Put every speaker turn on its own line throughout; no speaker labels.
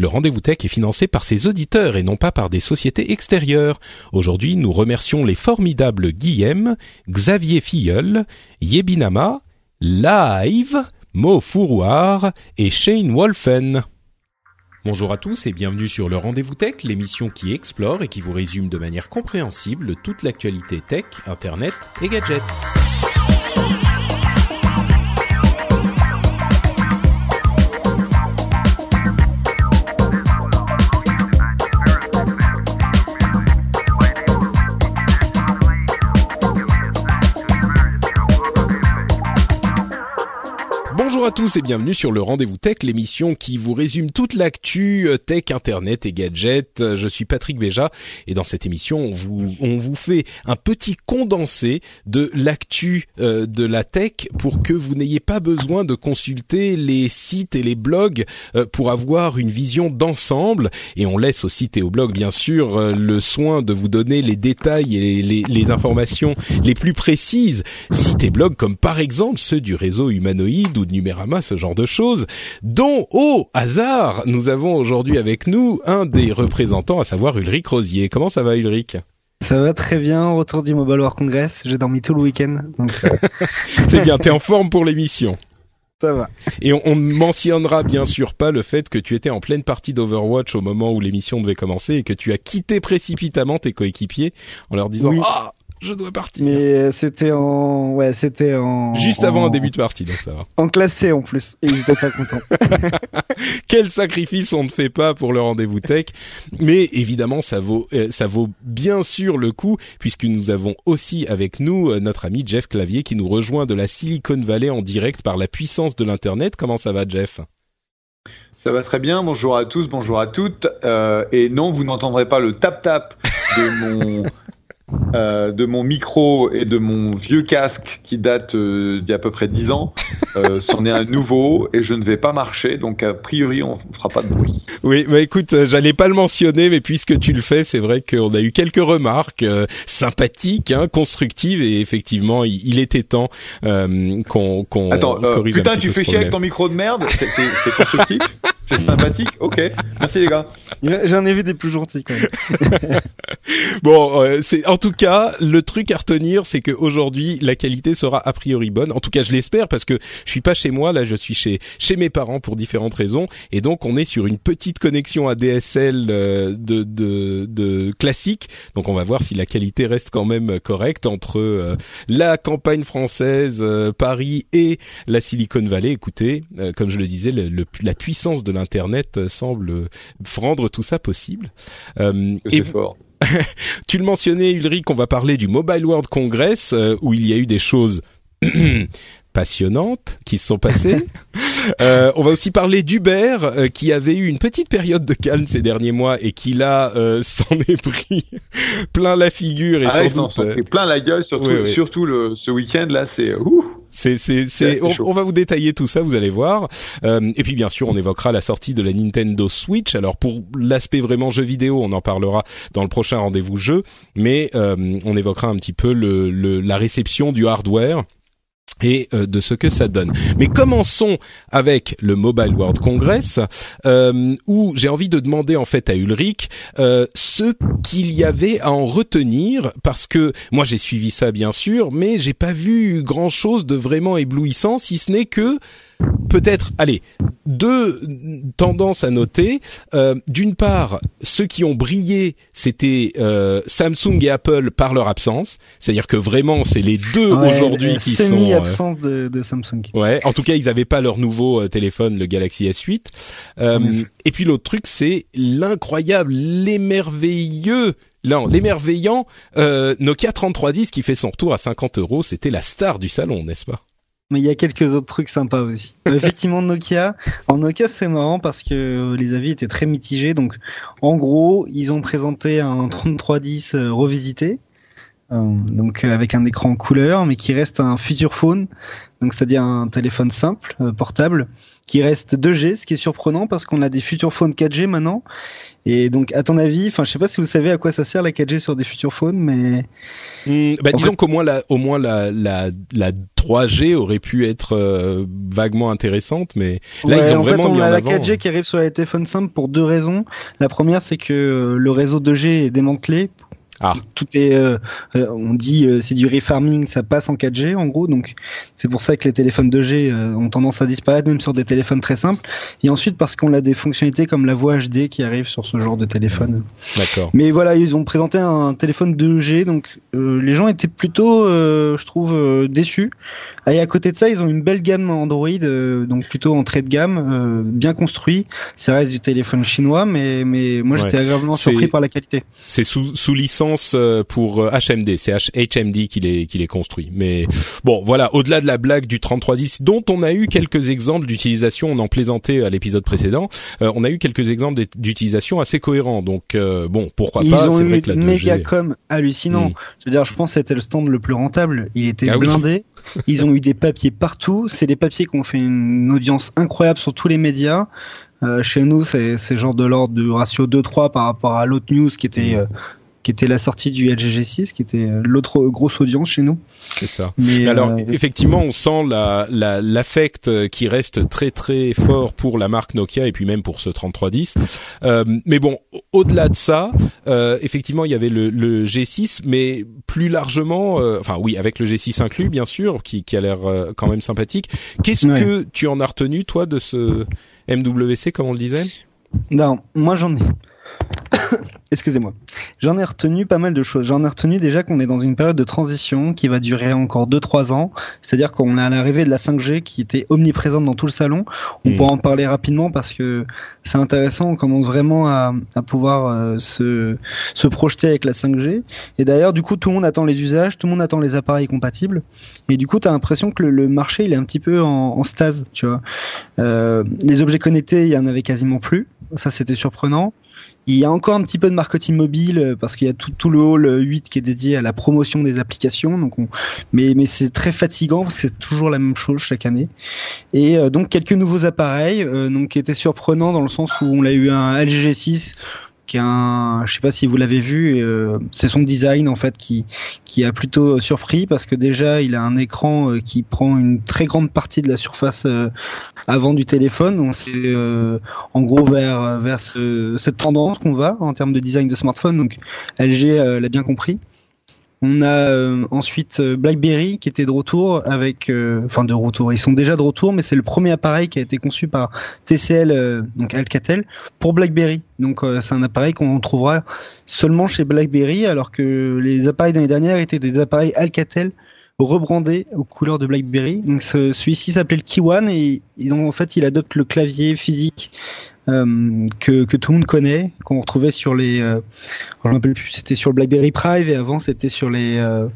Le rendez-vous tech est financé par ses auditeurs et non pas par des sociétés extérieures. Aujourd'hui, nous remercions les formidables Guillaume, Xavier Filleul, Yebinama, Live, Mo Fourouard et Shane Wolfen. Bonjour à tous et bienvenue sur le Rendez-vous Tech, l'émission qui explore et qui vous résume de manière compréhensible toute l'actualité tech, internet et gadgets. À tous et bienvenue sur le Rendez-vous Tech, l'émission qui vous résume toute l'actu euh, tech, internet et gadgets. Euh, Je suis Patrick Béja et dans cette émission, on vous, on vous fait un petit condensé de l'actu euh, de la tech pour que vous n'ayez pas besoin de consulter les sites et les blogs pour avoir une vision d'ensemble. Et on laisse aux sites et aux blogs, bien sûr, le soin de vous donner les détails et les, les informations les plus précises. Sites et blogs comme par exemple ceux du réseau humanoïde ou de Ce genre de choses, dont, au hasard, nous avons aujourd'hui avec nous un des représentants, à savoir Ulrich Rosier. Comment ça va Ulrich?
Ça va très bien, retour du Mobile World Congress, j'ai dormi tout le week-end, donc euh,
C'est bien, t'es en forme pour l'émission?
ça va.
Et on, on ne mentionnera bien sûr pas le fait que tu étais en pleine partie d'Overwatch au moment où l'émission devait commencer et que tu as quitté précipitamment tes coéquipiers en leur disant
Oui.
ah je dois partir
Mais euh, c'était en, ouais, c'était en
juste avant
en...
un début de partie donc ça va.
en classé en plus, et ils étaient pas contents.
Quel sacrifice on ne fait pas pour le rendez-vous tech Mais évidemment ça vaut euh, ça vaut bien sûr le coup puisque nous avons aussi avec nous euh, notre ami Jeff Clavier qui nous rejoint de la Silicon Valley en direct par la puissance de l'internet. Comment ça va Jeff?
Ça va très bien, bonjour à tous, bonjour à toutes. Euh, et non, vous n'entendrez pas le tap-tap de mon, euh, de mon micro et de mon vieux casque qui date euh, d'il y a à peu près 10 ans. Euh, C'en est un nouveau et je ne vais pas marcher, donc a priori on ne fera pas de bruit.
Oui, bah écoute, euh, j'allais pas le mentionner, mais puisque tu le fais, c'est vrai qu'on a eu quelques remarques euh, sympathiques, hein, constructives, et effectivement, il, il était temps euh, qu'on qu'on
Attends,
corrige un
putain,
petit
tu
peu
fais chier avec ton micro de merde c'est constructif? C'est sympathique Ok, merci les gars.
J'en ai vu des plus gentils quand même.
Bon, euh, c'est en tout cas le truc à retenir, c'est que aujourd'hui la qualité sera a priori bonne. En tout cas, je l'espère parce que je suis pas chez moi, là, je suis chez chez mes parents pour différentes raisons, et donc on est sur une petite connexion ADSL euh, de de, de classique. Donc on va voir si la qualité reste quand même correcte entre euh, la campagne française, euh, Paris et la Silicon Valley. Écoutez, euh, comme je le disais, le- le- la puissance de l'internet euh, semble rendre tout ça possible. Euh,
C'est fort.
tu le mentionnais, Ulrich, on va parler du Mobile World Congress, euh, où il y a eu des choses passionnantes qui se sont passées. Euh, on va aussi parler d'Uber, euh, qui avait eu une petite période de calme ces derniers mois et qui là euh, s'en est pris plein la figure et
Ah,
sans doute. euh,
plein la gueule, surtout,
oui, oui.
surtout le, ce week-end là, c'est ouh.
C'est, c'est,
C'est
on va vous détailler tout ça, vous allez voir. Euh, et puis bien sûr, on évoquera la sortie de la Nintendo Switch. Alors pour l'aspect vraiment jeu vidéo, on en parlera dans le prochain rendez-vous jeu, mais euh, on évoquera un petit peu le, le- la réception du hardware et euh, de ce que ça donne. Mais commençons avec le Mobile World Congress, euh, où j'ai envie de demander en fait à Ulrich euh, ce qu'il y avait à en retenir, parce que moi j'ai suivi ça bien sûr, mais j'ai pas vu grand chose de vraiment éblouissant, si ce n'est que peut-être, allez, deux tendances à noter. Euh, D'une part, ceux qui ont brillé, c'était euh, Samsung et Apple par leur absence, c'est-à-dire que vraiment c'est les deux
Ouais,
aujourd'hui
euh,
qui sont. euh,
Semi-absence de, de Samsung.
Ouais, en tout cas, ils n'avaient pas leur nouveau euh, téléphone, le Galaxy S8. Euh, et puis l'autre truc, c'est l'incroyable, l'émerveilleux, non, l'émerveillant euh, Nokia 3310 qui fait son retour à 50 euros. C'était la star du salon, n'est-ce pas?
Mais il y a quelques autres trucs sympas aussi. Effectivement, Nokia. En Nokia, c'est marrant parce que les avis étaient très mitigés. Donc, en gros, ils ont présenté un 3310 euh, revisité. Euh, donc avec un écran couleur, mais qui reste un future phone, donc c'est-à-dire un téléphone simple, euh, portable, qui reste 2G, ce qui est surprenant parce qu'on a des future phones 4G maintenant. Et donc, à ton avis, enfin, je sais pas si vous savez à quoi ça sert la 4G sur des future phones, mais
bah, disons qu'au moins la, au moins la, la, la 3G aurait pu être euh, vaguement intéressante, mais là ils ont
en
vraiment
fait, on
mis
a
en
la
avant.
4G qui arrive sur les téléphones simples pour deux raisons. La première, c'est que euh, le réseau 2G est démantelé.
Ah.
Tout est, euh, euh, on dit, euh, c'est du refarming, ça passe en 4G en gros, donc c'est pour ça que les téléphones 2G euh, ont tendance à disparaître, même sur des téléphones très simples. Et ensuite parce qu'on a des fonctionnalités comme la voix HD qui arrive sur ce genre de téléphone.
D'accord.
Mais voilà, ils ont présenté un téléphone 2G, donc les gens étaient plutôt, je trouve, déçus. Et à côté de ça, ils ont une belle gamme Android, donc plutôt entrée de gamme, bien construit. Ça reste du téléphone chinois, mais mais moi
Ouais.
j'étais agréablement surpris par la qualité.
C'est sous, sous licence euh, pour euh, HMD, c'est H- HMD qui les qui les construit. Mais bon, voilà, au-delà de la blague du 3310 dont on a eu quelques exemples d'utilisation, on en plaisantait à l'épisode précédent, euh, on a eu quelques exemples d'utilisation assez cohérents. Donc euh, bon, pourquoi
Ils
pas,
ont
c'est
eu une
2G
méga com hallucinant.
Mm.
Je veux dire, je pense que c'était le stand le plus rentable. Il était
Ah oui.
blindé. Ils ont eu des papiers partout. C'est des papiers qui ont fait une audience incroyable sur tous les médias. Euh, chez nous, c'est c'est genre de l'ordre du ratio 2-3 par rapport à l'autre news qui était euh, qui était la sortie du LG G6, qui était euh, l'autre grosse audience chez nous.
c'est ça.
Mais,
Mais alors,
euh,
effectivement, on sent la la- l'affect euh, qui reste très très fort pour la marque Nokia et puis même pour ce 3310. Euh, mais bon, au- au-delà de ça, euh, effectivement, il y avait le, le G6, mais plus largement, euh, enfin oui, avec le G6 inclus, bien sûr, qui, qui a l'air quand même sympathique. Qu'est-ce
Ouais.
que tu en as retenu, toi, de ce MWC, comme on le disait?
Non, moi j'en ai. Excusez-moi. J'en ai retenu pas mal de choses. J'en ai retenu déjà qu'on est dans une période de transition qui va durer encore 2-3 ans. C'est-à-dire qu'on est à l'arrivée de la 5G qui était omniprésente dans tout le salon. On
Mm.
pourra en parler rapidement parce que c'est intéressant. On commence vraiment à, à pouvoir euh, se, se projeter avec la 5G. Et d'ailleurs, du coup, tout le monde attend les usages, tout le monde attend les appareils compatibles. Et du coup, tu as l'impression que le, le marché, il est un petit peu en, en stase, tu vois. Euh, les objets connectés, il y en avait quasiment plus. Ça, c'était surprenant. Il y a encore un petit peu de marketing mobile euh, parce qu'il y a tout, tout le hall euh, 8 qui est dédié à la promotion des applications. Donc on... Mais, mais c'est très fatigant parce que c'est toujours la même chose chaque année. Et euh, donc quelques nouveaux appareils euh, donc, qui étaient surprenants dans le sens où on a eu un LG G6 qui un, je sais pas si vous l'avez vu, euh, c'est son design en fait qui qui a plutôt euh, surpris parce que déjà il a un écran euh, qui prend une très grande partie de la surface avant du téléphone. C'est en gros vers vers ce- cette tendance qu'on va en termes de design de smartphone. Donc LG l'a bien compris. On a euh, ensuite euh, BlackBerry qui était de retour avec, euh, enfin de retour. Ils sont déjà de retour, mais c'est le premier appareil qui a été conçu par TCL, donc Alcatel, pour BlackBerry. Donc c'est un appareil qu'on trouvera seulement chez BlackBerry, alors que les appareils de l'année dernière étaient des appareils Alcatel rebrandés aux couleurs de BlackBerry. Donc ce- celui-ci s'appelait le Key One et, et donc, en fait il adopte le clavier physique euh, que, que tout le monde connaît, qu'on retrouvait sur les, euh, je rappelle plus, c'était sur le BlackBerry Prive et avant c'était sur les euh,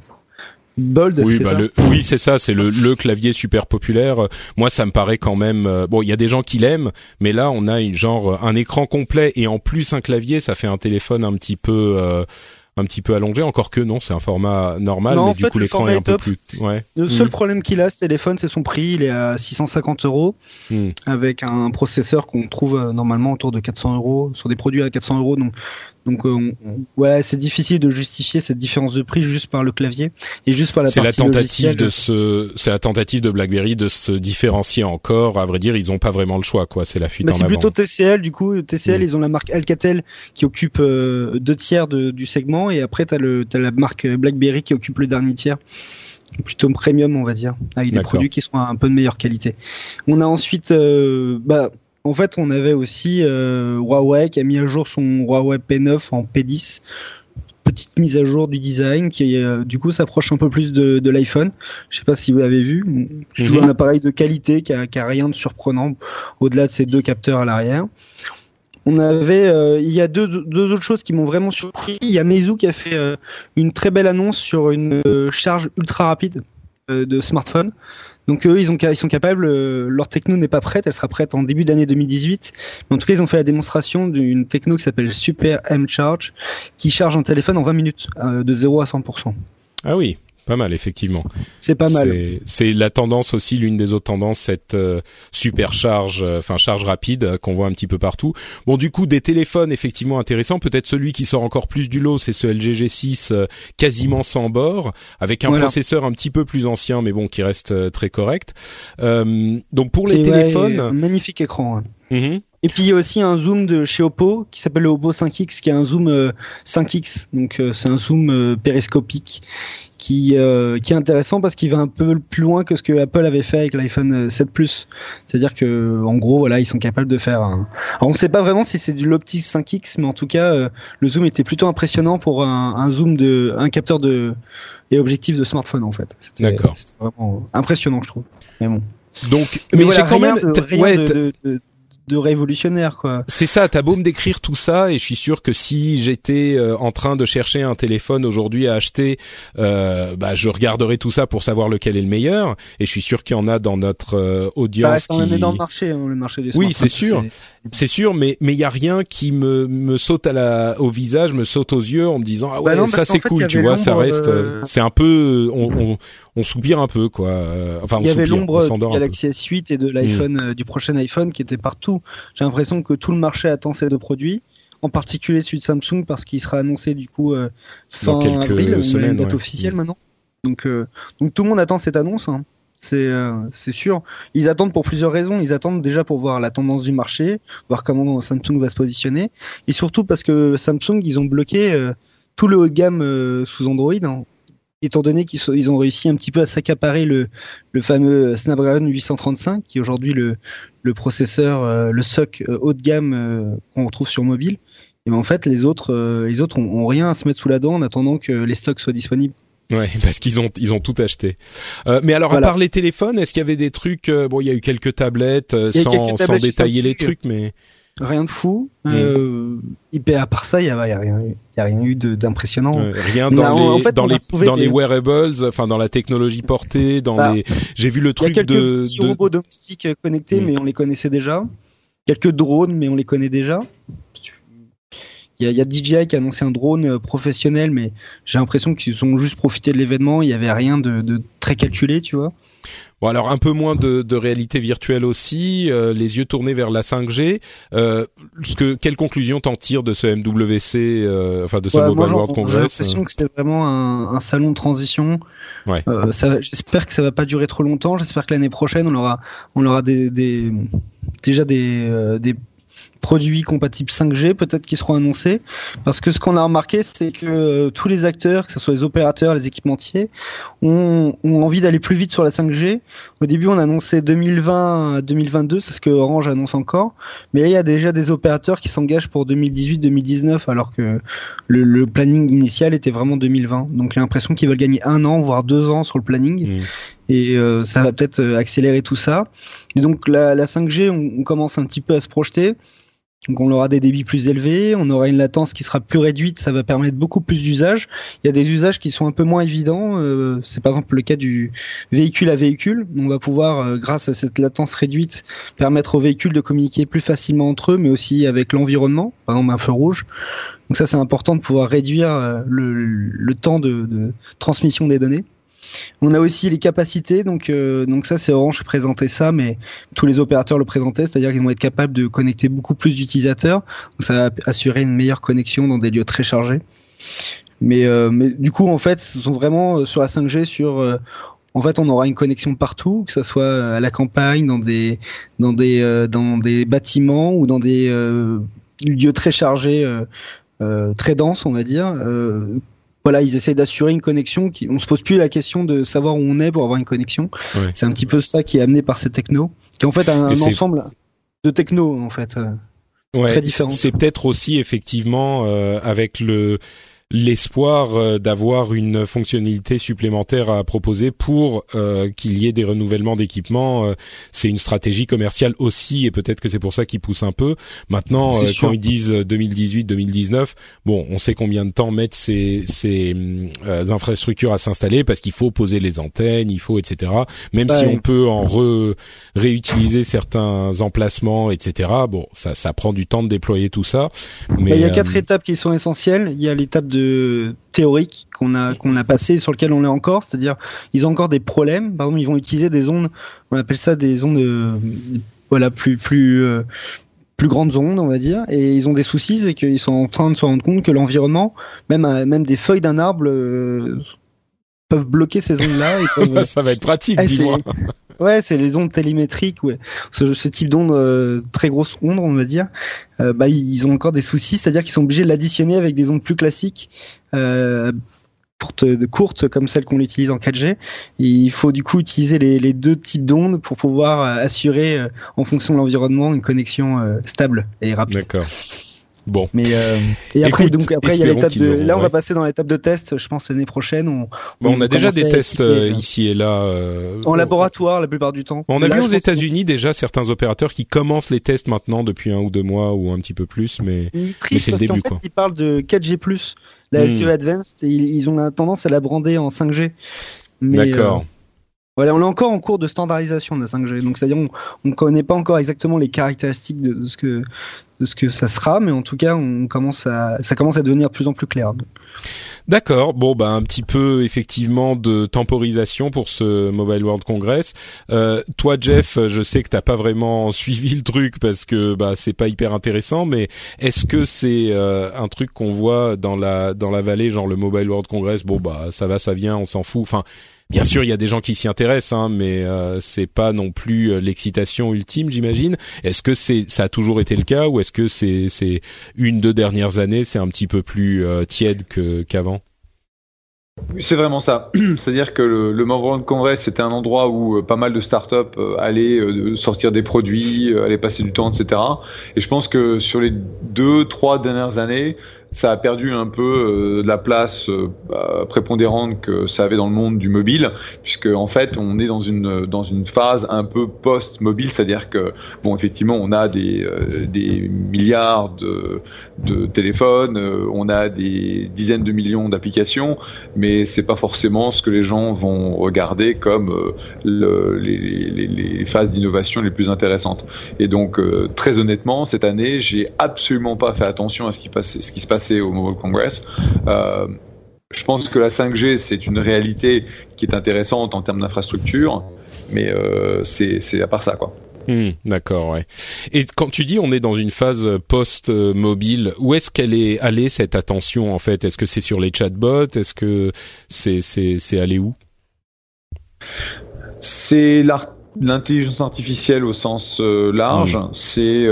Bold.
Oui,
c'est
bah
ça
le, oui, c'est ça, c'est le, le clavier super populaire. Moi, ça me paraît quand même. euh, bon, il y a des gens qui l'aiment, mais là, on a une genre un écran complet et en plus un clavier, ça fait un téléphone un petit peu. euh, un petit peu allongé, encore que non, c'est un format normal,
Non,
mais du
fait,
coup l'écran est un peu plus. Ouais.
Le seul
Mhm.
problème qu'il a, ce téléphone, c'est son prix. Il est à 650 euros
Mm.
avec un processeur qu'on trouve euh, normalement autour de 400 euros sur des produits à 400 euros. Donc, donc, euh, on- ouais, c'est difficile de justifier cette différence de prix juste par le clavier et juste par la
C'est la
partie
tentative
logicielle.
de se, c'est la tentative de BlackBerry de se différencier encore. À vrai dire, ils ont pas vraiment le choix, quoi. C'est la fuite
Bah,
en
c'est
avant.
plutôt TCL du coup. TCL,
Mm.
ils ont la marque Alcatel qui occupe euh, deux tiers de- du segment et après t'as le t'as la marque BlackBerry qui occupe le dernier tiers. Plutôt premium, on va dire, avec des produits qui sont un peu de meilleure qualité. On a ensuite, euh, bah, en fait, on avait aussi euh, Huawei qui a mis à jour son Huawei P9 en P10. Petite mise à jour du design qui, euh, du coup, s'approche un peu plus de, de l'iPhone. Je sais pas si vous l'avez vu. C'est toujours
Mhm.
un appareil de qualité qui a, qui a rien de surprenant au-delà de ces deux capteurs à l'arrière. On avait, euh, il y a deux, deux autres choses qui m'ont vraiment surpris. Il y a Meizu qui a fait une très belle annonce sur une charge ultra rapide. de smartphones. Donc eux, ils, ont, ils sont capables, leur techno n'est pas prête, elle sera prête en début d'année 2018. Mais en tout cas, ils ont fait la démonstration d'une techno qui s'appelle Super M Charge, qui charge un téléphone en 20 minutes, de 0 à 100%.
Ah oui, pas mal, effectivement.
C'est pas mal.
C'est la tendance aussi, l'une des autres tendances, cette euh, supercharge, euh, enfin charge rapide euh, qu'on voit un petit peu partout. Bon, du coup, des téléphones effectivement intéressants. Peut-être celui qui sort encore plus du lot, c'est ce LG G6 quasiment sans bord, avec un processeur un petit peu plus ancien, mais bon, qui reste très correct. donc pour les téléphones,
magnifique écran. Hein. Mm-hmm. Et puis il y a aussi un zoom de chez Oppo qui s'appelle le Oppo 5X, qui est un zoom 5X, donc c'est un zoom périscopique qui, euh, qui est intéressant parce qu'il va un peu plus loin que ce que Apple avait fait avec l'iPhone 7 Plus. C'est-à-dire que, en gros, voilà, ils sont capables de faire. Un... Alors, on ne sait pas vraiment si c'est du l'optique 5x, mais en tout cas, euh, le zoom était plutôt impressionnant pour un, un, zoom de, un capteur de et objectif de smartphone en fait.
D'accord.
C'était vraiment impressionnant, je trouve. Mais bon.
Donc, mais, j'ai quand même
de révolutionnaire quoi.
C'est ça, t'as beau me décrire tout ça et je suis sûr que si j'étais euh, en train de chercher un téléphone aujourd'hui à acheter, euh, bah je regarderais tout ça pour savoir lequel est le meilleur et je suis sûr qu'il y en a dans notre euh, audience
ça reste qui... dans le marché, hein, le marché des
Oui, c'est sûr. C'est sûr, mais mais il y a rien qui me me saute à la au visage, me saute aux yeux en me disant ah ouais bah ça c'est cool, tu vois, ça reste, euh, c'est un peu on, on, on soupire un peu quoi. Euh, enfin,
il y avait l'ombre du Galaxy S8 et de l'iPhone, mm. euh, du prochain iPhone qui était partout. J'ai l'impression que tout le marché attend ces deux produits, en particulier celui de Samsung parce qu'il sera annoncé du coup fin avril, semaines, une date officielle mm. maintenant. Donc donc tout le monde attend cette annonce. Hein. C'est euh, c'est sûr. Ils attendent pour plusieurs raisons. Ils attendent déjà pour voir la tendance du marché, voir comment Samsung va se positionner, et surtout parce que Samsung ils ont bloqué euh, tout le haut de gamme euh, sous Android. Hein. Étant donné qu'ils ils ont réussi un petit peu à s'accaparer le, le fameux Snapdragon 835, qui est aujourd'hui le, le processeur, le SoC haut de gamme qu'on retrouve sur mobile. Et ben en fait, les autres, les autres ont, ont, rien à se mettre sous la dent en attendant que les stocks soient disponibles.
Ouais, parce qu'ils ont ils ont tout acheté. Euh, mais alors à part les téléphones, est-ce qu'il y avait des trucs euh, Bon, il y a eu quelques tablettes euh, sans, sans détailler les trucs, mais
rien de fou. Mm. Euh, à part ça, il y a, y a, rien, y a rien eu d'impressionnant.
rien dans les en fait, dans les dans les wearables, enfin dans la technologie portée, dans bah, les. J'ai vu le truc
y a quelques
de,
petits robots domestiques connectés, mm. mais on les connaissait déjà. Quelques drones, mais on les connaît déjà. Il y, a, DJI qui a annoncé un drone euh, professionnel, mais j'ai l'impression qu'ils ont juste profité de l'événement. Il n'y avait rien de, très calculé, tu vois.
Bon alors un peu moins de, réalité virtuelle aussi, euh, les yeux tournés vers la 5G. Euh, ce que quelle conclusion t'en tires de ce MWC, enfin de ce Mobile World Congress J'ai
l'impression que c'était vraiment un, salon de transition.
Ouais.
J'espère que ça va pas durer trop longtemps. J'espère que l'année prochaine on aura on aura des, des déjà des, des produits compatibles 5G peut-être qui seront annoncés. Parce que ce qu'on a remarqué c'est que euh, tous les acteurs que ce soit les opérateurs les équipementiers ont, ont envie d'aller plus vite sur la 5G au début on a annoncé 2020 à 2022 c'est ce que Orange annonce encore. Mais il y a déjà des opérateurs qui s'engagent pour 2018-2019 alors que le, planning initial était vraiment 2020 donc j'ai l'impression qu'ils veulent gagner un an voire deux ans sur le planning. Mmh. et euh, ça va peut-être euh, accélérer tout ça. Et donc la, la 5G on, on commence un petit peu à se projeter donc on aura des débits plus élevés, on aura une latence qui sera plus réduite, ça va permettre beaucoup plus d'usages. Il y a des usages qui sont un peu moins évidents, euh, c'est par exemple le cas du véhicule à véhicule. On va pouvoir, euh, grâce à cette latence réduite, permettre aux véhicules de communiquer plus facilement entre eux, mais aussi avec l'environnement, par exemple un feu rouge. Donc ça c'est important de pouvoir réduire euh, le, temps de transmission des données. On a aussi les capacités, donc euh, ça c'est Orange présentait ça, mais tous les opérateurs le présentaient, c'est-à-dire qu'ils vont être capables de connecter beaucoup plus d'utilisateurs, donc ça va assurer une meilleure connexion dans des lieux très chargés. Mais euh, du coup en fait, ce sont vraiment euh, sur la 5G sur en fait, on aura une connexion partout, que ce soit à la campagne, dans des bâtiments ou dans des lieux très chargés, très denses, on va dire, voilà, ils essaient d'assurer une connexion. Qui, on se pose plus la question de savoir où on est pour avoir une connexion. C'est un petit peu ça qui est amené par ces technos, qui est en fait un, ensemble de techno en fait. Euh,
ouais, C'est peut-être aussi effectivement euh, avec le l'espoir euh, d'avoir une fonctionnalité supplémentaire à proposer pour euh, qu'il y ait des renouvellements d'équipements. Euh, c'est une stratégie commerciale aussi, et peut-être que c'est pour ça qu'ils poussent un peu. Maintenant, quand ils disent 2018-2019, bon, on sait combien de temps mettent ces, ces infrastructures à s'installer parce qu'il faut poser les antennes, il faut etc. Même si on peut en réutiliser certains emplacements, etc. Bon, ça, ça prend du temps de déployer tout ça.
Mais bah, il y a quatre étapes qui sont essentielles. Il y a l'étape de théorique qu'on a qu'on a passé sur lequel on est encore, c'est-à-dire ils ont encore des problèmes. Par exemple, ils vont utiliser des ondes, on appelle ça des ondes euh, voilà plus plus euh, plus grandes ondes, on va dire, et ils ont des soucis, c'est qu'ils sont en train de se rendre compte que l'environnement, même même des feuilles d'un arbre euh, peuvent bloquer ces ondes-là.
ça va être pratique, dis-moi.
Ouais, c'est les ondes télémétriques, ouais. Ce, type d'ondes, euh, très grosses ondes, on va dire, euh, bah, ils ont encore des soucis, c'est-à-dire qu'ils sont obligés de l'additionner avec des ondes plus classiques, euh, courtes comme celles qu'on utilise en 4G. il faut du coup utiliser les, les deux types d'ondes pour pouvoir assurer, en fonction de l'environnement, une connexion stable et rapide.
D'accord. Bon.
Mais euh, et après donc après il y a l'étape de là on va passer dans l'étape de test je pense l'année prochaine on
on, a déjà des tests euh, ici et là
euh, en laboratoire la plupart du temps.
On a vu aux États-Unis déjà certains opérateurs qui commencent les tests maintenant depuis un ou deux mois ou un petit peu plus mais mais c'est le début
fait,
quoi.
Ils parlent de 4G+, la LTE hmm. Advanced et ils, ont la tendance à la brander en 5G.
D'accord.
Voilà, on est encore en cours de standardisation de la 5G, donc c'est-à-dire on ne connaît pas encore exactement les caractéristiques de, ce que ça sera, mais en tout cas, on commence à ça commence à devenir de plus en plus clair.
D'accord. Bon, bah un petit peu effectivement de temporisation pour ce Mobile World Congress. Euh, toi, Jeff, je sais que t'as pas vraiment suivi le truc parce que bah c'est pas hyper intéressant, mais est-ce que c'est euh, un truc qu'on voit dans la dans la vallée, genre le Mobile World Congress? Bon, bah ça va, ça vient, on s'en fout. Enfin, Bien sûr, il y a des gens qui s'y intéressent, hein, mais euh, c'est pas non plus euh, l'excitation ultime, j'imagine. Est-ce que c'est ça a toujours été le cas, ou est-ce que c'est c'est une deux dernières années, c'est un petit peu plus euh, tiède que qu'avant?
C'est vraiment ça. C'est-à-dire que le, le Mobile Congress, c'était un endroit où euh, pas mal de startups allaient sortir des produits, allaient passer du temps, etc. Et je pense que sur les deux, trois dernières années, ça a perdu un peu euh, de la place euh, bah, prépondérante que ça avait dans le monde du mobile, puisque en fait on est dans une dans une phase un peu post-mobile, c'est-à-dire que bon effectivement on a des euh, des milliards de de téléphones, on a des dizaines de millions d'applications, mais c'est pas forcément ce que les gens vont regarder comme le, les, les, phases d'innovation les plus intéressantes. Et donc très honnêtement cette année j'ai absolument pas fait attention à ce qui passait, ce qui se passe au Mobile Congress. Euh, je pense que la 5G, c'est une réalité qui est intéressante en termes d'infrastructure, mais euh, c'est à part ça, quoi.
Hmm, d'accord, ouais. Et quand tu dis on est dans une phase post-mobile, où est-ce qu'elle est allée cette attention en fait? Est-ce que c'est sur les chatbots? Est-ce que c'est c'est allé où?
C'est l'intelligence artificielle au sens euh, large. Hmm. C'est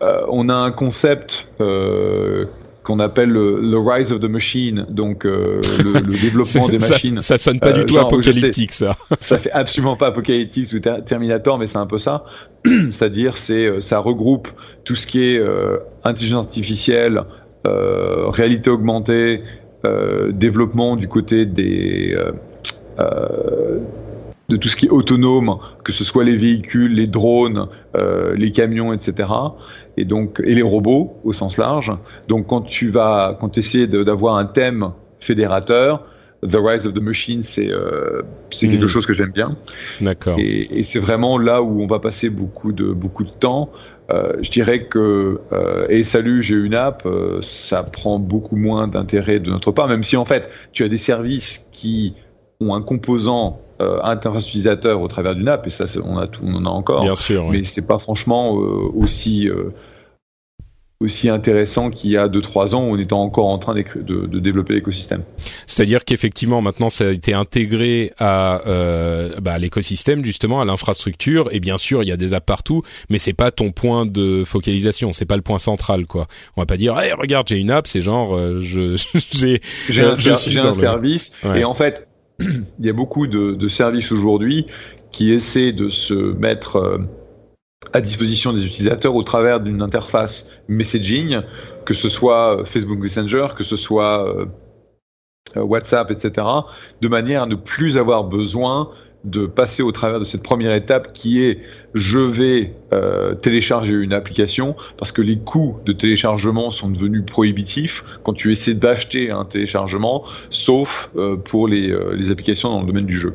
on a un concept qu'on appelle le, rise of the machine, donc euh, le, développement des machines.
Ça, sonne pas du euh, tout apocalyptique, ça.
ça fait absolument pas apocalyptique ou Terminator, mais c'est un peu ça. C'est-à-dire, c'est euh, ça regroupe tout ce qui est intelligence artificielle, réalité augmentée, développement du côté des de tout ce qui est autonome, que ce soit les véhicules, les drones, les camions, etc et donc et les robots au sens large. Donc quand tu vas quand tu essaies d'avoir un thème fédérateur, The Rise of the Machine, c'est euh, c'est quelque hmm. chose que j'aime bien.
D'accord.
Et, et c'est vraiment là où on va passer beaucoup de beaucoup de temps. Euh, je dirais que euh, et salut, j'ai une app, euh, ça prend beaucoup moins d'intérêt de notre part, même si en fait tu as des services qui ont un composant euh, interface utilisateur au travers d'une app et ça on a tout, on en a encore.
Bien sûr.
Mais c'est pas franchement euh, aussi euh, aussi intéressant qu'il y a 2-3 ans où on était encore en train de, de développer l'écosystème.
C'est-à-dire qu'effectivement maintenant ça a été intégré à euh, bah, l'écosystème justement à l'infrastructure. Et bien sûr il y a des apps partout mais c'est pas ton point de focalisation. C'est pas le point central quoi. On va pas dire hey, regarde j'ai une app c'est genre euh, je j'ai
j'ai un, un service. Et en fait il y a beaucoup de, de services aujourd'hui qui essaient de se mettre à disposition des utilisateurs au travers d'une interface messaging, que ce soit Facebook Messenger, que ce soit WhatsApp, etc., de manière à ne plus avoir besoin de passer au travers de cette première étape qui est je vais euh, télécharger une application parce que les coûts de téléchargement sont devenus prohibitifs quand tu essaies d'acheter un téléchargement, sauf euh, pour euh, les, applications dans le domaine du jeu.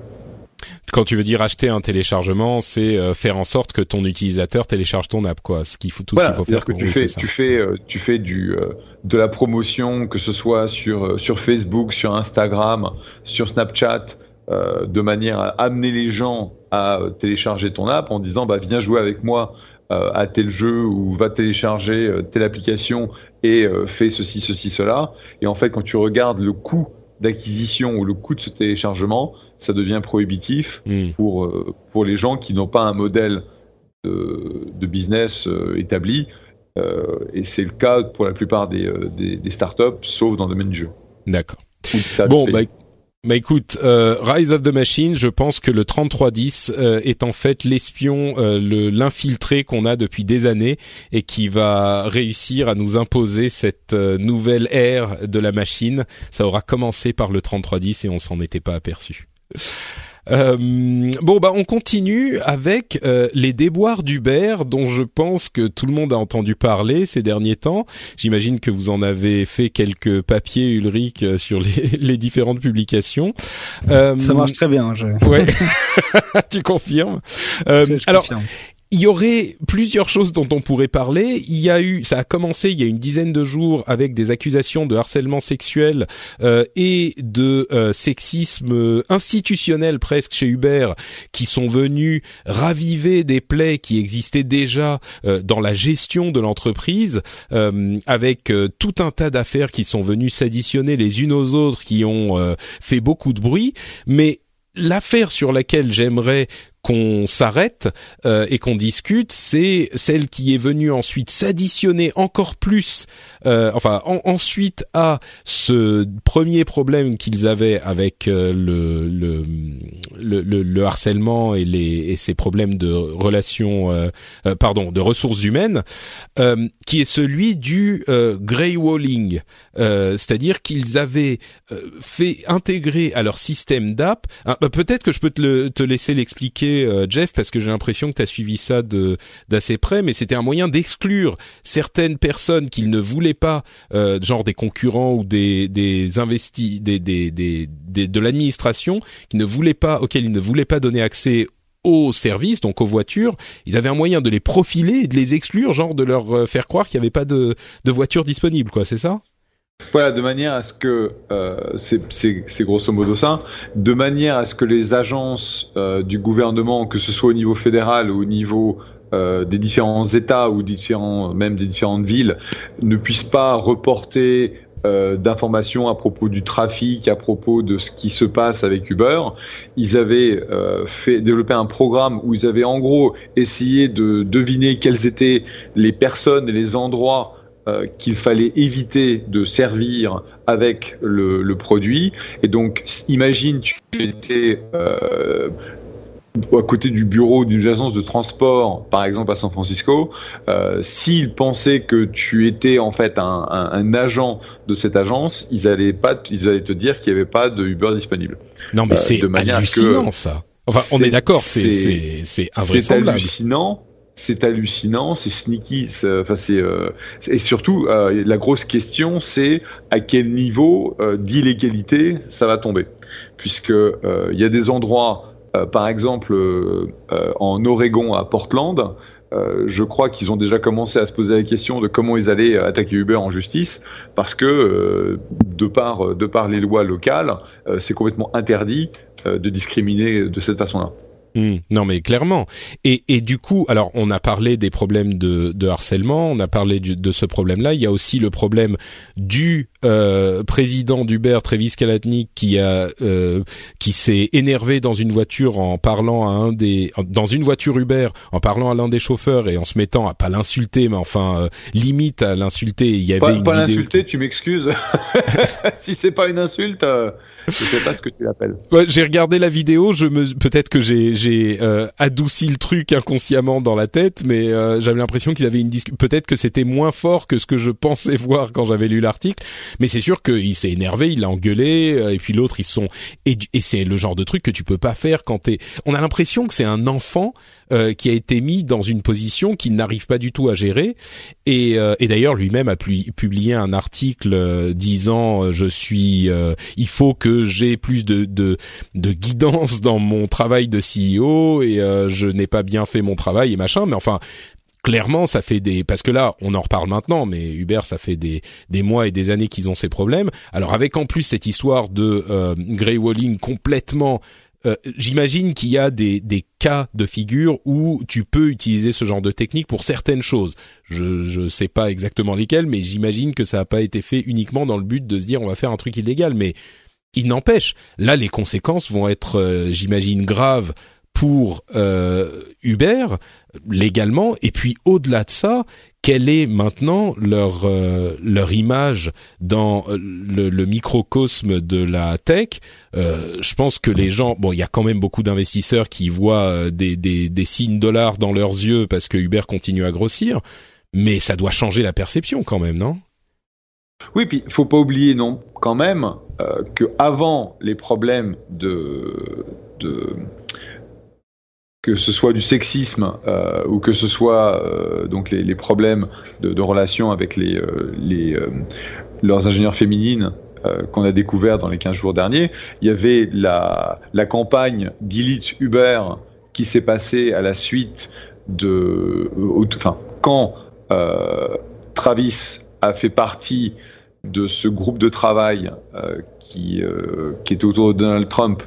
Quand tu veux dire acheter un téléchargement, c'est faire en sorte que ton utilisateur télécharge ton app, quoi. Ce qu'il faut tout ce qu'il faut faire.
Que tu, fais, tu fais, tu fais du de la promotion, que ce soit sur sur Facebook, sur Instagram, sur Snapchat. Euh, de manière à amener les gens à télécharger ton app en disant bah viens jouer avec moi euh, à tel jeu ou va télécharger euh, telle application et fais ceci ceci cela et en fait quand tu regardes le coût d'acquisition ou le coût de ce téléchargement ça devient prohibitif hmm. pour pour les gens qui n'ont pas un modèle de, de business établi et c'est le cas pour la plupart des, des, des startups sauf dans le domaine du jeu
d'accord bon bah bah écoute, euh, Rise of the Machine, je pense que le 3310 euh, est en fait l'espion, euh, l'infiltré qu'on a depuis des années et qui va réussir à nous imposer cette euh, nouvelle ère de la machine. Ça aura commencé par le 3310 et on s'en était pas aperçu. Euh, bon, bah on continue avec euh, les déboires d'Uber, dont je pense que tout le monde a entendu parler ces derniers temps. J'imagine que vous en avez fait quelques papiers, Ulrich, euh, sur les, les différentes publications.
Ça marche très bien. Je...
Ouais, tu confirmes. alors, confirme il y aurait plusieurs choses dont on pourrait parler. Il y a eu, ça a commencé il y a une dizaine de jours avec des accusations de harcèlement sexuel euh, et de euh, sexisme institutionnel presque chez Uber, qui sont venus raviver des plaies qui existaient déjà euh, dans la gestion de l'entreprise, avec tout un tas d'affaires qui sont venues s'additionner les unes aux autres, qui ont fait beaucoup de bruit, mais l'affaire sur laquelle j'aimerais qu'on s'arrête euh, et qu'on discute, c'est celle qui est venue ensuite s'additionner encore plus, euh, enfin ensuite à ce premier problème qu'ils avaient avec euh, le, le, le, le, harcèlement et, les, ces problèmes de relations, euh, pardon, de ressources humaines, qui est celui du greywalling, c'est-à-dire qu'ils avaient fait intégrer à leur système d'app, ah, bah, peut-être que je peux te, te laisser l'expliquer euh, Jeff, parce que j'ai l'impression que tu as suivi ça de d'assez près, mais c'était un moyen d'exclure certaines personnes qu'ils ne voulaient pas, euh, genre des concurrents ou des des investis, des, des, des, de l'administration, qui ne voulaient pas, auxquels ils ne voulaient pas donner accès aux services, donc aux voitures, ils avaient un moyen de les profiler et de les exclure, genre de leur euh, faire croire qu'il n'y avait pas de, de voitures disponibles, quoi, c'est ça?
Voilà, de manière à ce que, euh, c'est grosso modo ça, de manière à ce que les agences euh, du gouvernement, que ce soit au niveau fédéral ou au niveau euh, des différents États ou différents, même des différentes villes, ne puissent pas reporter euh, d'informations à propos du trafic, à propos de ce qui se passe avec Uber. Ils avaient euh, fait développer un programme où ils avaient en gros essayé de deviner quelles étaient les personnes et les endroits euh, qu'il fallait éviter de servir avec le, le, produit. Et donc, imagine, tu étais euh, à côté du bureau d'une agence de transport, par exemple à San Francisco, euh, s'ils pensaient que tu étais en fait un, un, un, agent de cette agence, ils allaient pas, ils allaient te dire qu'il n'y avait pas de Uber disponible.
Non, mais euh, c'est hallucinant ça. Enfin, on est, d'accord, c'est c'est invraisemblable.
C'est hallucinant c'est hallucinant, c'est sneaky, enfin c'est euh, et surtout euh, la grosse question c'est à quel niveau euh, d'illégalité ça va tomber, puisque il y a des endroits, par exemple en Oregon à Portland, je crois qu'ils ont déjà commencé à se poser la question de comment ils allaient attaquer Uber en justice, parce que de par de par les lois locales, c'est complètement interdit de discriminer de cette façon-là.
Hmm. non mais clairement. Et, et du coup, alors on a parlé des problèmes de, de harcèlement, on a parlé de ce problème-là. Il y a aussi le problème du euh, président d'Uber, Travis Kalanick, qui a euh, qui s'est énervé dans une voiture en parlant à un des dans une voiture Uber en parlant à l'un des chauffeurs et en se mettant à pas l'insulter, mais enfin euh, limite à l'insulter. Il y avait
pas,
une
pas l'insulter, tu m'excuses. si c'est pas une insulte. Je sais pas ce que tu l'appelles.
Ouais, j'ai regardé la vidéo. Je me peut-être que j'ai j'ai euh, adouci le truc inconsciemment dans la tête, mais euh, j'avais l'impression qu'ils avaient une discussion. Peut-être que c'était moins fort que ce que je pensais voir quand j'avais lu l'article. Mais c'est sûr qu'il s'est énervé, il a engueulé, euh, et puis l'autre ils sont et, et c'est le genre de truc que tu peux pas faire quand t'es. On a l'impression que c'est un enfant euh, qui a été mis dans une position qu'il n'arrive pas du tout à gérer. Et, euh, et d'ailleurs, lui-même a publié un article euh, disant je suis, il faut que j'ai plus de, de, de guidance dans mon travail de CEO et je n'ai pas bien fait mon travail et machin. Mais enfin, clairement, ça fait des parce que là, on en reparle maintenant, mais Uber, ça fait des des mois et des années qu'ils ont ces problèmes. Alors avec en plus cette histoire de euh, greywalling complètement euh, j'imagine qu'il y a des, des cas de figure où tu peux utiliser ce genre de technique pour certaines choses. Je ne sais pas exactement lesquelles, mais j'imagine que ça n'a pas été fait uniquement dans le but de se dire on va faire un truc illégal. Mais il n'empêche, là les conséquences vont être, euh, j'imagine, graves pour euh, Uber légalement. Et puis au-delà de ça, quelle est maintenant leur euh, leur image dans euh, le, microcosme de la tech? Euh, Je pense que les gens, bon, il y a quand même beaucoup d'investisseurs qui voient des, des, des signes dollars dans leurs yeux parce que Uber continue à grossir, mais ça doit changer la perception quand même, non?
Oui, puis faut pas oublier non quand même que avant les problèmes de, de que ce soit du sexisme euh, ou que ce soit euh, donc les, problèmes de, relations avec les, euh, les leurs ingénieurs féminines qu'on a découvert dans les 15 jours derniers, il y avait la, la campagne d'Elite Uber qui s'est passée à la suite de, enfin, quand Travis a fait partie de ce groupe de travail qui, qui était autour de Donald Trump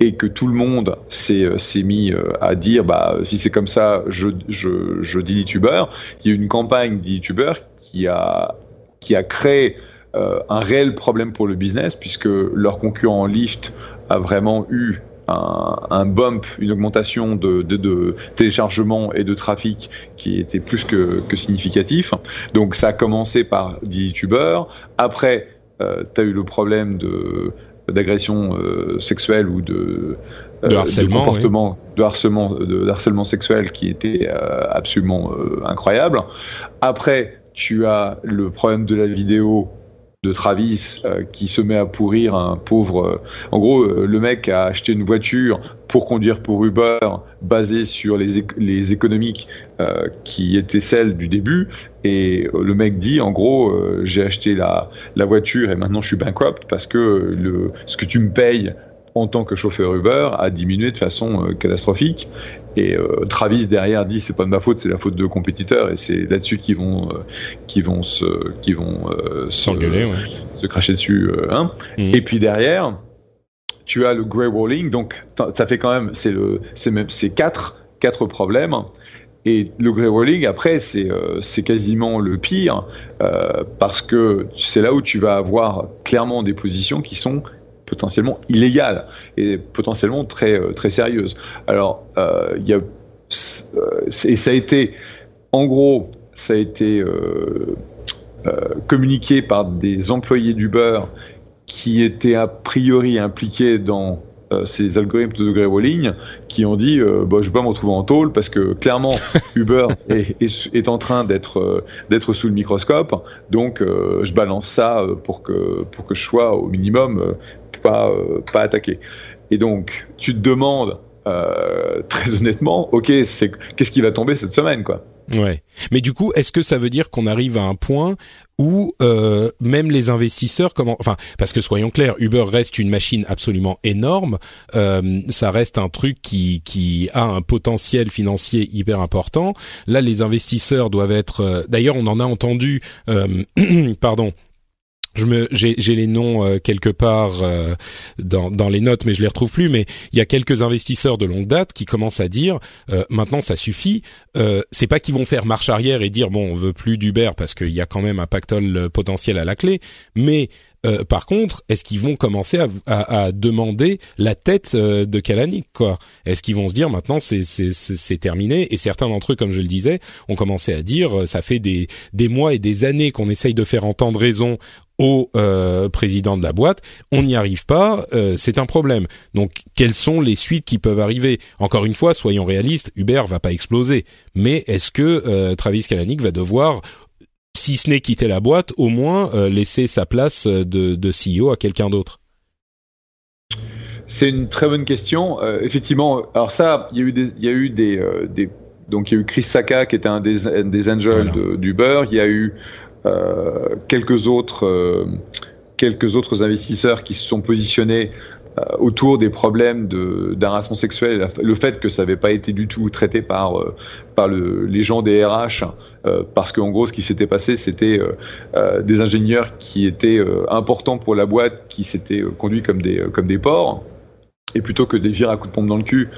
et que tout le monde s'est euh, mis euh, à dire bah si c'est comme ça je je je dis YouTuber il y a une campagne d'YouTuber qui a qui a créé euh, un réel problème pour le business puisque leur concurrent Lyft a vraiment eu un, bump, une augmentation de, de, téléchargement et de trafic qui était plus que, que significatif. Donc ça a commencé par YouTuber. Après, euh, tu as eu le problème de d'agression euh, sexuelle ou de,
de euh, harcèlement,
comportement, de harcèlement, de, harcèlement sexuel qui était euh, absolument incroyable. Après, tu as le problème de la vidéo de Travis euh, qui se met à pourrir un pauvre. Euh, en gros, euh, le mec a acheté une voiture pour conduire pour Uber, basée sur les, les économiques qui étaient celles du début. Et le mec dit, en gros, j'ai acheté la, la voiture et maintenant je suis bankrupt parce que le, ce que tu me payes en tant que chauffeur Uber a diminué de façon catastrophique et euh, Travis derrière dit c'est pas de ma faute, c'est la faute de compétiteurs et c'est là-dessus qu'ils vont euh, qui vont se qui vont euh,
s'engueuler,
ouais. se cracher dessus. Hein. Mhm. Et puis derrière, tu as le grey walling, donc ça fait quand même c'est le c'est même c'est quatre quatre problèmes. Et le grey walling, après, c'est c'est quasiment le pire parce que c'est là où tu vas avoir clairement des positions qui sont potentiellement illégale et potentiellement très, euh, très sérieuse. Alors, euh, y a, euh, et ça a été, en gros, ça a été communiqué par des employés d'Uber qui étaient a priori impliqués dans ces algorithmes de grey qui ont dit bah, je vais pas me retrouver en tôle parce que clairement Uber est, est, en train d'être d'être sous le microscope donc je balance ça pour que pour que je sois au minimum pas, euh, pas attaquer. Et donc, tu te demandes euh, très honnêtement, ok, c'est qu'est-ce qui va tomber cette semaine, quoi?
Ouais. Mais du coup, est-ce que ça veut dire qu'on arrive à un point où euh, même les investisseurs, comment, enfin, parce que soyons clairs, Uber reste une machine absolument énorme. Euh, ça reste un truc qui qui a un potentiel financier hyper important. Là, les investisseurs doivent être. Euh, d'ailleurs, on en a entendu. pardon je me j'ai les noms euh, quelque part euh, dans, dans les notes mais je les retrouve plus. Mais il y a quelques investisseurs de longue date qui commencent à dire euh, maintenant ça suffit. C'est pas qu'ils vont faire marche arrière et dire bon on veut plus d'Uber parce qu'il y a quand même un pactole potentiel à la clé. Mais euh, par contre, est-ce qu'ils vont commencer à, à, à, demander la tête euh, de Kalanick quoi? Est-ce qu'ils vont se dire maintenant c'est terminé? Et certains d'entre eux, comme je le disais, ont commencé à dire euh, ça fait des des mois et des années qu'on essaye de faire entendre raison au euh, président de la boîte, on n'y arrive pas, euh, c'est un problème. Donc, quelles sont les suites qui peuvent arriver? Encore une fois, soyons réalistes, Uber va pas exploser, mais est-ce que euh, Travis Kalanick va devoir si ce n'est quitter la boîte, au moins euh, laisser sa place de, de CEO à quelqu'un d'autre?
C'est une très bonne question. Euh, effectivement, alors ça, il y a eu des, il y a eu des, euh, des, donc il y a eu Chris Saka qui était un des, des angels voilà. d'Uber. Il y a eu euh, quelques autres, quelques autres investisseurs qui se sont positionnés autour des problèmes d'harassement sexuel, le fait que ça n'avait pas été du tout traité par, par le, les gens des RH euh, parce qu'en gros, ce qui s'était passé, c'était euh, euh, des ingénieurs qui étaient importants pour la boîte, qui s'étaient conduits comme des, comme des porcs, et plutôt que des vires à coups de pompe dans le cul,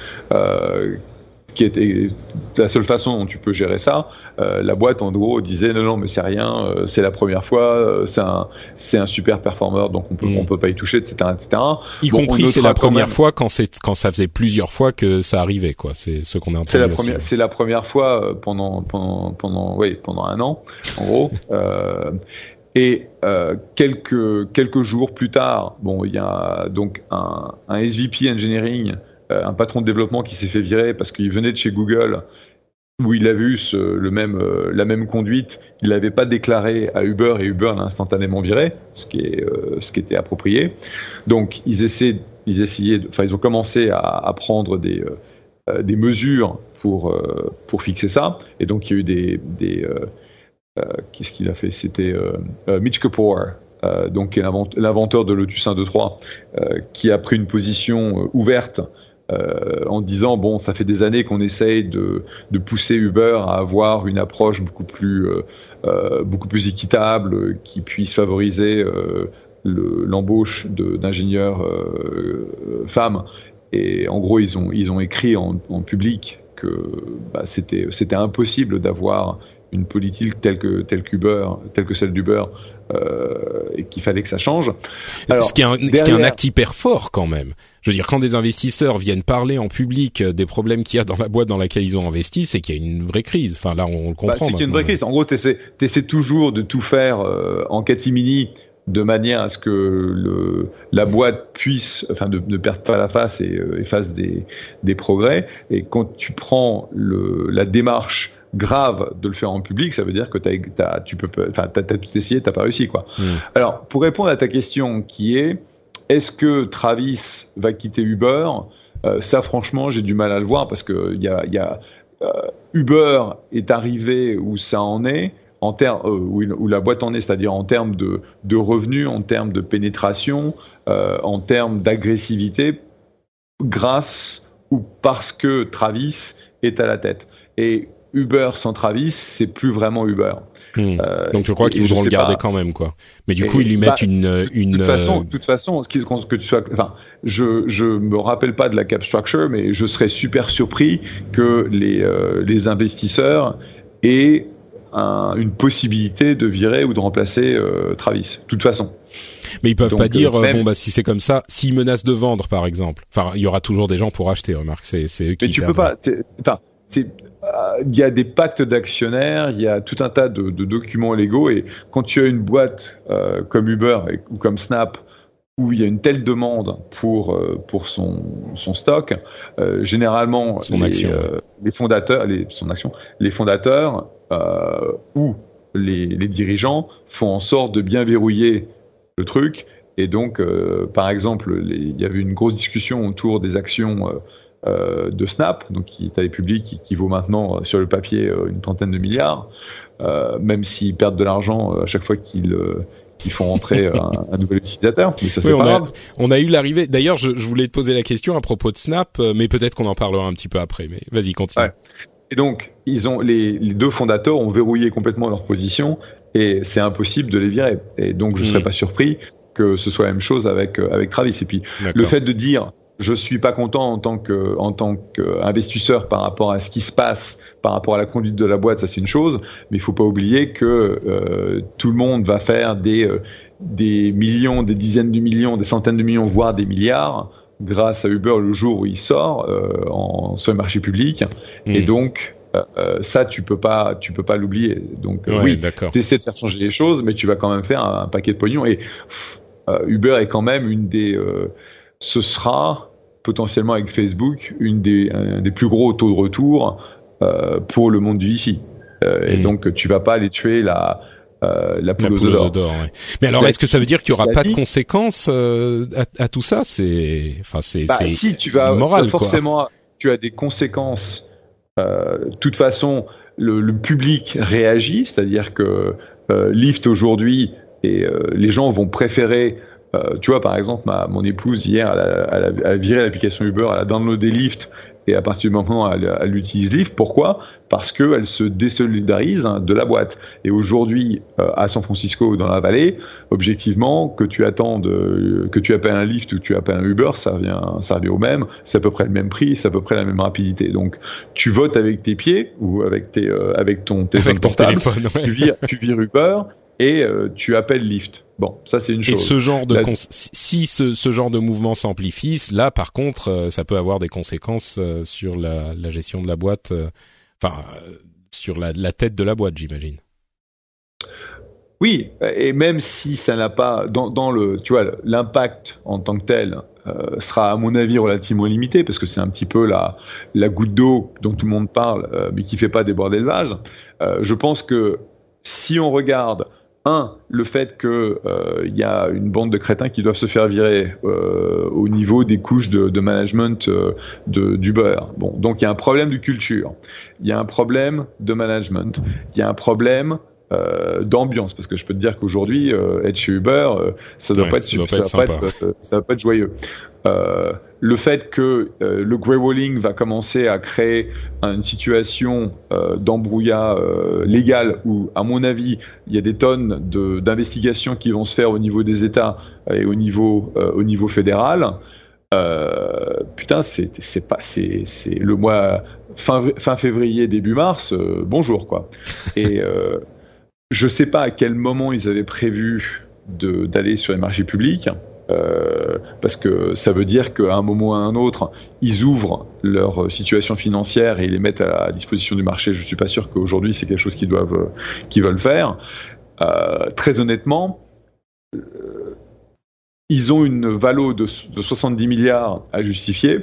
qui était la seule façon dont tu peux gérer ça. Euh, la boîte, en gros, disait non, non, mais c'est rien, euh, c'est la première fois, euh, c'est un, c'est un super performeur, donc on peut, mm. on peut pas y toucher, etc., etc.
Y bon, compris, c'est la première même... fois quand c'est, quand ça faisait plusieurs fois que ça arrivait, quoi. C'est ce qu'on a entendu.
C'est la première, c'est la première fois pendant, pendant, pendant, oui, pendant un an, en gros. Et euh, quelques quelques jours plus tard, bon, il y a donc un, un SVP engineering un patron de développement qui s'est fait virer parce qu'il venait de chez Google où il a vu le même, euh, la même conduite, il n'avait pas déclaré à Uber et Uber l'a instantanément viré, ce qui, est, euh, ce qui était approprié. Donc ils essaient, ils essayaient, enfin ils ont commencé à, prendre des, euh, des mesures pour, euh, pour fixer ça. Et donc il y a eu des, des qu'est-ce qu'il a fait? C'était Mitch Kapoor, donc l'inventeur de Lotus 1.2.3, qui a pris une position ouverte euh, en disant bon, ça fait des années qu'on essaye de, pousser Uber à avoir une approche beaucoup plus euh, euh beaucoup plus équitable, qui puisse favoriser l'embauche d'ingénieurs femmes. Et en gros, ils ont ils ont écrit en, public que bah, c'était impossible d'avoir une politique telle que telle qu'Uber, telle que celle d'Uber, et qu'il fallait que ça change.
Alors, ce, qui est un, derrière... ce qui est un acte hyper fort quand même. Je veux dire, quand des investisseurs viennent parler en public des problèmes qu'il y a dans la boîte dans laquelle ils ont investi, c'est qu'il y a une vraie crise. Enfin là, on le comprend. Bah,
c'est qu'il y a une vraie crise. En gros, tu essaies toujours de tout faire euh, en catimini de manière à ce que le, la boîte puisse, enfin, ne, ne perde pas la face et, euh, et fasse des, des, progrès. Et quand tu prends le, la démarche grave de le faire en public, ça veut dire que as, as, tu peux, enfin, t'as, as tout essayé, t'as pas réussi, quoi. Mmh. Alors, pour répondre à ta question, qui est, est-ce que Travis va quitter Uber? Euh, Ça, franchement, j'ai du mal à le voir parce que y a, y a euh, Uber est arrivé où ça en est. En termes euh, où, où, la boîte en est, c'est-à-dire en termes de, de, revenus, en termes de pénétration, en termes d'agressivité, grâce ou parce que Travis est à la tête. Et Uber sans Travis, c'est plus vraiment Uber.
Mmh. Euh, Donc je crois qu'ils voudront le garder pas. quand même, quoi. Mais du et coup, ils lui mettent bah, une, une.
De toute façon, de toute façon, que, tu sois, enfin, je je me rappelle pas de la cap structure, mais je serais super surpris que les euh, les investisseurs aient un, une possibilité de virer ou de remplacer euh, Travis. De toute façon.
Mais ils peuvent Donc, pas dire euh, même... bon bah si c'est comme ça, s'ils menacent de vendre par exemple. Enfin, il y aura toujours des gens pour acheter. Remarque, c'est c'est eux qui.
Mais tu peux pas. Enfin, il y a des pactes d'actionnaires, il y a tout un tas de, de, documents légaux et quand tu as une boîte euh, comme Uber et, ou comme Snap où il y a une telle demande pour euh, pour son, son stock, euh, généralement
son
les, euh, les, fondateurs, les, son action, les fondateurs euh, ou les, les, dirigeants font en sorte de bien verrouiller le truc. Et donc euh, par exemple il y avait une grosse discussion autour des actions euh, de Snap, donc qui est à public, qui, qui, vaut maintenant euh, sur le papier euh, une trentaine de milliards, euh, même s'ils perdent de l'argent à chaque fois qu'ils qui font entrer un, un, nouvel utilisateur. Mais ça,
oui, on, a, on, a, eu l'arrivée. D'ailleurs, je, je, voulais te poser la question à propos de Snap, mais peut-être qu'on en parlera un petit peu après. Mais vas-y, continue. Ouais.
Et donc, ils ont les, les, deux fondateurs ont verrouillé complètement leur position et c'est impossible de les virer. Et donc, je ne serais mmh. pas surpris que ce soit la même chose avec avec Travis. Et puis, le fait de dire je suis pas content en tant que en tant qu'investisseur par rapport à ce qui se passe, par rapport à la conduite de la boîte, ça c'est une chose, mais il faut pas oublier que euh, tout le monde va faire des euh, des millions, des dizaines de millions, des centaines de millions, voire des milliards grâce à Uber le jour où il sort en, sur le marché public. Et donc, ça, tu peux pas, tu peux pas l'oublier. Donc, oui, tu essaies de faire changer les choses, mais tu vas quand même faire un, paquet de pognon. Et Uber est quand même une des, ce sera potentiellement avec Facebook une des, un des plus gros taux de retour euh, pour le monde du ici. Euh, Et hmm. donc tu vas pas aller tuer la euh, la poule, aux d'or.
Mais alors, est-ce que ça veut dire qu'il y aura pas de conséquences euh, à, à, tout ça? C'est, enfin, c'est,
bah, si tu vas moral, forcément, tu as des conséquences. Euh, de toute façon, le, le public réagit, c'est-à-dire que Lyft aujourd'hui et les gens vont préférer euh, tu vois, par exemple, ma, mon épouse, hier, elle a, viré l'application Uber, elle a downloadé Lyft, et à partir du moment où elle, utilise Lyft, pourquoi? Parce qu'elle se désolidarise hein, de la boîte. Et aujourd'hui, euh, à San Francisco, dans la vallée, objectivement, que tu attendes, que tu appelles un Lyft ou que tu appelles un Uber, ça revient, ça revient au même. C'est à peu près le même prix, c'est à peu près la même rapidité. Donc, tu votes avec tes pieds ou avec tes, euh, avec ton téléphone portable. tu, vires, tu vires Uber et euh, tu appelles Lyft. Bon, ça c'est une chose.
Et ce genre de si ce, ce, genre de mouvement s'amplifie, là par contre, euh, ça peut avoir des conséquences euh, sur la, la, gestion de la boîte, enfin sur la, la, tête de la boîte, j'imagine.
Oui, et même si ça n'a pas dans, dans, le, tu vois, l'impact en tant que tel sera à mon avis relativement limité parce que c'est un petit peu la la goutte d'eau dont tout le monde parle, mais qui fait pas déborder le vase. je pense que si on regarde un, le fait qu'il euh, y a une bande de crétins qui doivent se faire virer euh, au niveau des couches de, management euh, d'Uber. Bon, donc il y a un problème de culture, il y a un problème de management, il y a un problème d'ambiance parce que je peux te dire qu'aujourd'hui être chez Uber ça doit pas être, ça, ça, va pas être joyeux euh, le fait que euh, le grey walling va commencer à créer une situation euh, d'embrouillat légal où, à mon avis, il y a des tonnes d'investigations qui vont se faire au niveau des États et au niveau, au niveau fédéral. putain, c'est pas c'est le mois fin, fin février début mars. bonjour quoi. Et je sais pas à quel moment ils avaient prévu d'aller sur les marchés publics. Euh, parce que ça veut dire qu'à un moment ou à un autre, ils ouvrent leur situation financière et ils les mettent à la disposition du marché. Je ne suis pas sûr qu'aujourd'hui c'est quelque chose qu'ils doivent, qu'ils veulent faire. Euh, très honnêtement, euh, ils ont une valo de, de, 70 milliards à justifier.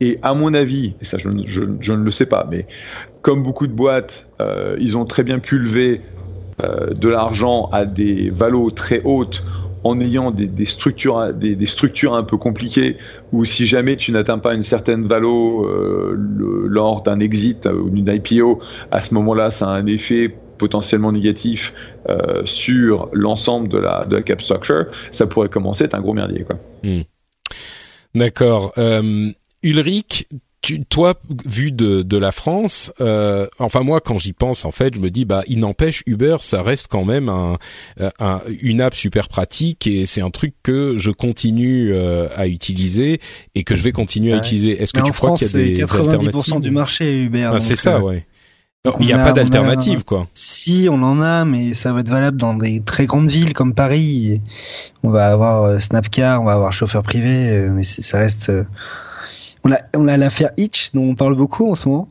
Et à mon avis, et ça je, je, je ne le sais pas, mais comme beaucoup de boîtes, euh, ils ont très bien pu lever euh, de l'argent à des valos très hautes en ayant des, structures, des, structures un peu compliquées, ou si jamais tu n'atteins pas une certaine valo euh, lors d'un exit ou d'une IPO, à ce moment-là, ça a un effet potentiellement négatif euh, sur l'ensemble de la, de la cap structure, ça pourrait commencer à être un gros merdier. Quoi.
Hmm. D'accord. Euh, Ulrich, tu, toi, vu de, de la France, euh, enfin moi, quand j'y pense, en fait, je me dis, bah, il n'empêche, Uber, ça reste quand même un, un, une app super pratique et c'est un truc que je continue euh, à utiliser et que je vais continuer à utiliser. Est-ce que tu crois qu'il y a des 90%
du marché Uber.
Ah, c'est ça, euh, ouais. il n'y a, pas d'alternative, quoi.
Si, on en a, mais ça va être valable dans des très grandes villes comme Paris. On va avoir Snapcar, on va avoir chauffeur privé, mais ça reste on a, on a l'affaire Itch dont on parle beaucoup en ce moment.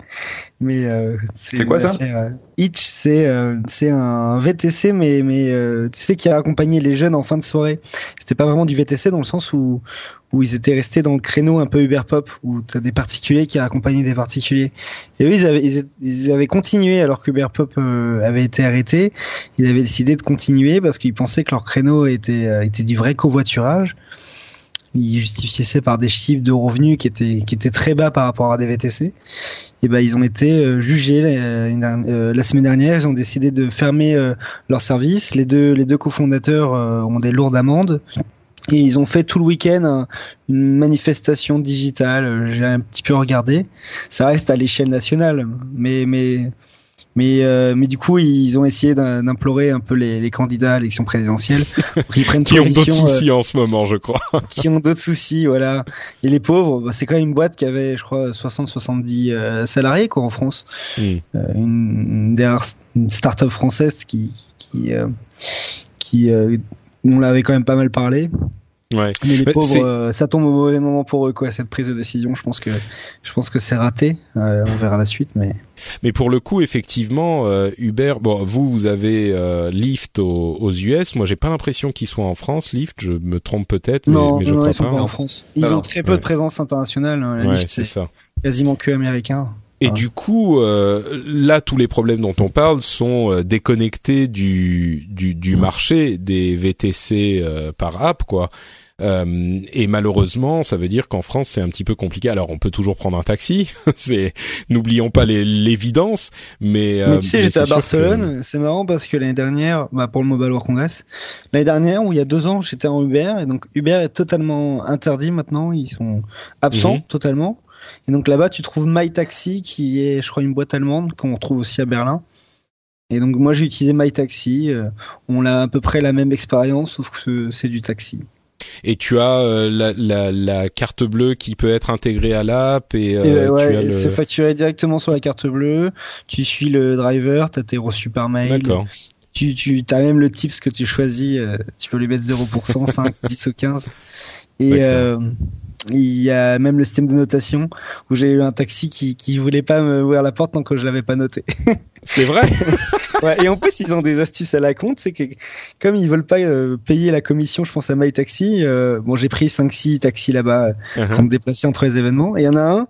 mais euh, c'est quoi ça
euh, Itch, c'est euh, c'est un VTC, mais mais euh, tu sais qui a accompagné les jeunes en fin de soirée. C'était pas vraiment du VTC dans le sens où où ils étaient restés dans le créneau un peu Uber Pop, où tu as des particuliers qui accompagnaient des particuliers. Et eux, ils avaient, ils, avaient continué alors que Uber Pop avait été arrêté. Ils avaient décidé de continuer parce qu'ils pensaient que leur créneau était, était du vrai covoiturage ils justifiaient ça par des chiffres de revenus qui étaient qui étaient très bas par rapport à des VTC. Et ben ils ont été euh, jugés euh, la semaine dernière. Ils ont décidé de fermer euh, leur service. Les deux les deux cofondateurs ont des lourdes amendes. Et ils ont fait tout le week-end une manifestation digitale. J'ai un petit peu regardé. Ça reste à l'échelle nationale, mais mais mais, euh, mais du coup, ils ont essayé d'implorer un peu les, les, candidats à l'élection présidentielle
qu'ils prennent qui ont d'autres soucis euh, en ce moment, je crois.
qui ont d'autres soucis, voilà. Et les pauvres, bah, c'est quand même une boîte qui avait, je crois, 60-70 euh, salariés quoi en France. Hmm. une, une, start-up française qui qui, qui on l'avait quand même pas mal parlé.
Ouais.
Mais les
Bah,
pauvres, euh, ça tombe au mauvais moment pour eux, quoi, cette prise de décision. Je pense que, je pense que c'est raté. Euh, on verra la suite, mais.
Mais pour le coup, effectivement, euh, Uber. Bon, vous, vous avez euh, Lyft aux, aux US. Moi, j'ai pas l'impression qu'ils soient en France. Lyft, je me trompe peut-être, mais, je
non,
crois
ils sont
pas.
pas en France. Ils ont très peu
Ouais.
de présence internationale. hein. La
Ouais, c'est ça.
quasiment que américain.
Et
Ah.
du coup, euh, là, tous les problèmes dont on parle sont euh, déconnectés du, du, du marché des VTC euh, par app, quoi. Euh, et malheureusement, ça veut dire qu'en France, c'est un petit peu compliqué. Alors, on peut toujours prendre un taxi. c'est, n'oublions pas l'évidence. Mais, euh,
Mais tu sais, j'étais à Barcelone. C'est marrant parce que l'année dernière, bah, pour le Mobile World Congress, l'année dernière ou il y a deux ans, j'étais en Uber et donc Uber est totalement interdit maintenant. Ils sont absents
Mhm.
totalement. Et donc là-bas, tu trouves MyTaxi qui est, je crois, une boîte allemande qu'on trouve aussi à Berlin. Et donc moi, j'ai utilisé MyTaxi. Euh, on a à peu près la même expérience, sauf que c'est du taxi.
Et tu as euh, la, la, la carte bleue qui peut être intégrée à l'app et, euh,
Et ouais,
le-
c'est facturé directement sur la carte bleue. Tu suis le driver, t'as tes reçus par mail.
D'accord.
Tu, tu as même le tips que tu choisis. euh, tu peux lui mettre 0%, 5, 10 ou 15. Et il y a même le système de notation où j'ai eu un taxi qui, qui voulait pas me ouvrir la porte tant que je l'avais pas noté.
C'est vrai?
Ouais, et en plus, ils ont des astuces à la compte. C'est que comme ils veulent pas euh, payer la commission, je pense à MyTaxi, euh, bon, j'ai pris 5-6 taxis là-bas
Uh-huh.
pour me déplacer entre les événements. Et il y en a un,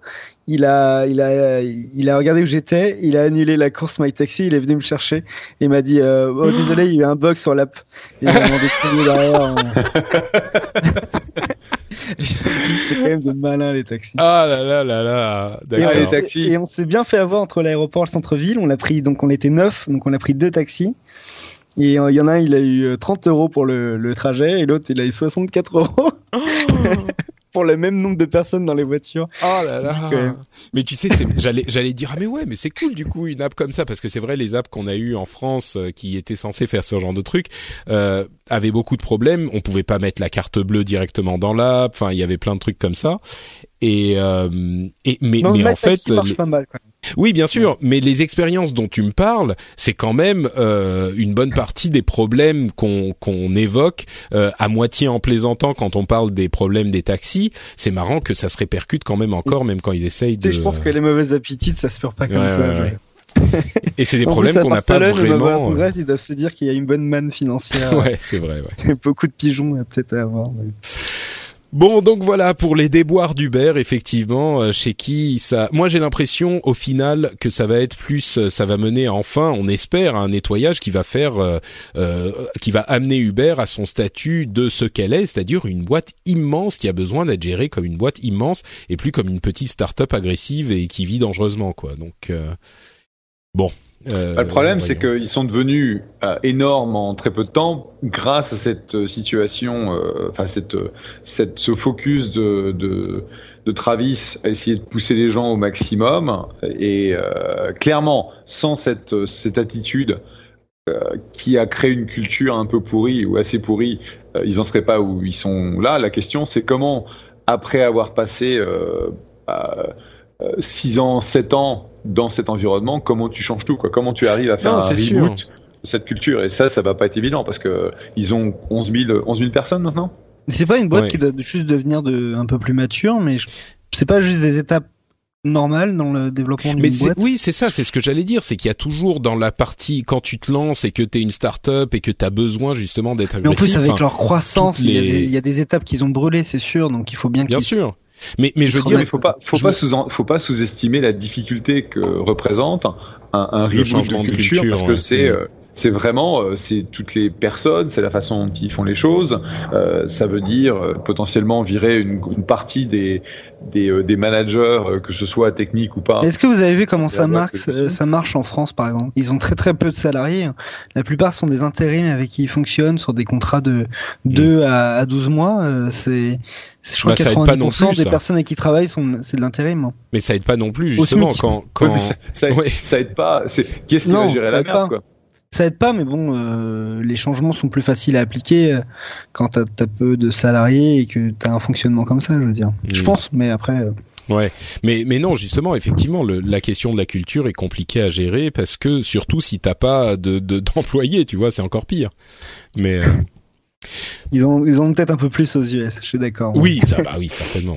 il a, il a, il a regardé où j'étais, il a annulé la course My Taxi, il est venu me chercher et il m'a dit, euh, oh, désolé, il y a eu un bug sur l'app. Il m'a demandé de derrière. hein. Et je me dis, c'est quand même de malins les taxis.
Ah là là là là.
Et,
D'accord.
On
les
s'est-
taxis.
et on s'est bien fait avoir entre l'aéroport et le centre-ville. On a pris, donc on était neuf, donc on a pris deux taxis. Et euh, il y en a un, il a eu euh, 30 euros pour le, le trajet et l'autre, il a eu 64 euros pour le même nombre de personnes dans les voitures.
Oh là là. Mais tu sais, c'est- j'allais j'allais dire ah mais ouais, mais c'est cool du coup une app comme ça parce que c'est vrai les apps qu'on a eu en France euh, qui étaient censées faire ce genre de truc euh, avaient beaucoup de problèmes. On pouvait pas mettre la carte bleue directement dans l'app. Enfin, il y avait plein de trucs comme ça. Et, euh, et mais
Non,
mais
My
en fait
marche
les-
pas mal quand même.
Oui, bien sûr, mais les expériences dont tu me parles, c'est quand même euh, une bonne partie des problèmes qu'on qu'on évoque euh, à moitié en plaisantant quand on parle des problèmes des taxis. C'est marrant que ça se répercute quand même encore, même quand ils essayent de.
je pense que les mauvaises habitudes, ça se perd pas comme
Ouais,
ça.
ouais. Et c'est des problèmes qu'on n'a pas
Barcelone, au
vraiment. euh,
ils doivent se dire qu'il y a une bonne manne financière.
Ouais, c'est vrai. Ouais.
Beaucoup de pigeons peut-être à avoir. mais-
Bon, donc voilà pour les déboires d'Uber, effectivement, euh, chez qui ça. Moi, j'ai l'impression, au final, que ça va être plus, euh, ça va mener enfin, on espère, à un nettoyage qui va faire, euh, euh, qui va amener Uber à son statut de ce qu'elle est, c'est-à-dire une boîte immense qui a besoin d'être gérée comme une boîte immense et plus comme une petite start-up agressive et qui vit dangereusement, quoi. Donc euh, bon. Euh,
Bah, le problème, c'est qu'ils sont devenus euh, énormes en très peu de temps grâce à cette euh, situation, enfin cette, euh, cette, ce focus de, de, de Travis à essayer de pousser les gens au maximum. Et clairement, sans cette, cette attitude qui a créé une culture un peu pourrie ou assez pourrie, ils en seraient pas où ils sont là. La question, c'est comment, après avoir passé euh, 6 ans, 7 ans dans cet environnement, comment tu changes tout, quoi? Comment tu arrives à faire
Non,
un reboot
sûr.
de cette culture? Et ça, ça va pas être évident parce que ils ont 11 000, 11 000 personnes maintenant.
C'est pas une boîte qui doit juste devenir de, un peu plus mature, mais c'est pas juste des étapes normales dans le développement
Mais
d'une boîte?
oui, c'est ça, c'est ce que j'allais dire, c'est qu'il y a toujours dans la partie quand tu te lances et que t'es une start-up et que t'as besoin justement d'être
Mais en plus, avec leur croissance, il, y
les-
y a des étapes qu'ils ont brûlées, c'est sûr, donc il faut bien
bien sûr. Mais mais je veux dire,
il faut pas, faut pas sous, faut pas sous-estimer la difficulté que représente un, un reboot
changement
de culture,
culture,
parce que
ouais.
c'est euh, c'est vraiment euh, c'est toutes les personnes, c'est la façon dont ils font les choses. Euh, ça veut dire euh, potentiellement virer une, une partie des des, euh, des managers, euh, que ce soit technique ou pas.
Est-ce que vous avez vu comment ça marche, euh, ça marche en France, par exemple? Ils ont très très peu de salariés. La plupart sont des intérims avec qui ils fonctionnent sur des contrats de 2 à, à 12 mois. Euh, c'est, je crois
Bah,
que
ça aide pas non
90%
plus,
des
ça.
personnes avec qui ils travaillent sont, c'est de l'intérim. hein.
mais ça aide pas non plus justement quand quand
mais ça, ça,
Ouais.
ça aide pas. C'est qui est-ce qui va gérer
ça
la merde
pas.
quoi?
Ça aide pas, mais bon, euh, les changements sont plus faciles à appliquer euh, quand t'as as peu de salariés et que t'as un fonctionnement comme ça, je veux dire. Je
Mm.
pense, mais après. euh,
Ouais, mais mais non, justement, effectivement, le, la question de la culture est compliquée à gérer parce que surtout si t'as pas de de- d'employés, tu vois, c'est encore pire. Mais euh,
Ils ont, ils ont peut-être un peu plus aux US, je suis d'accord.
oui, ça, bah oui, certainement.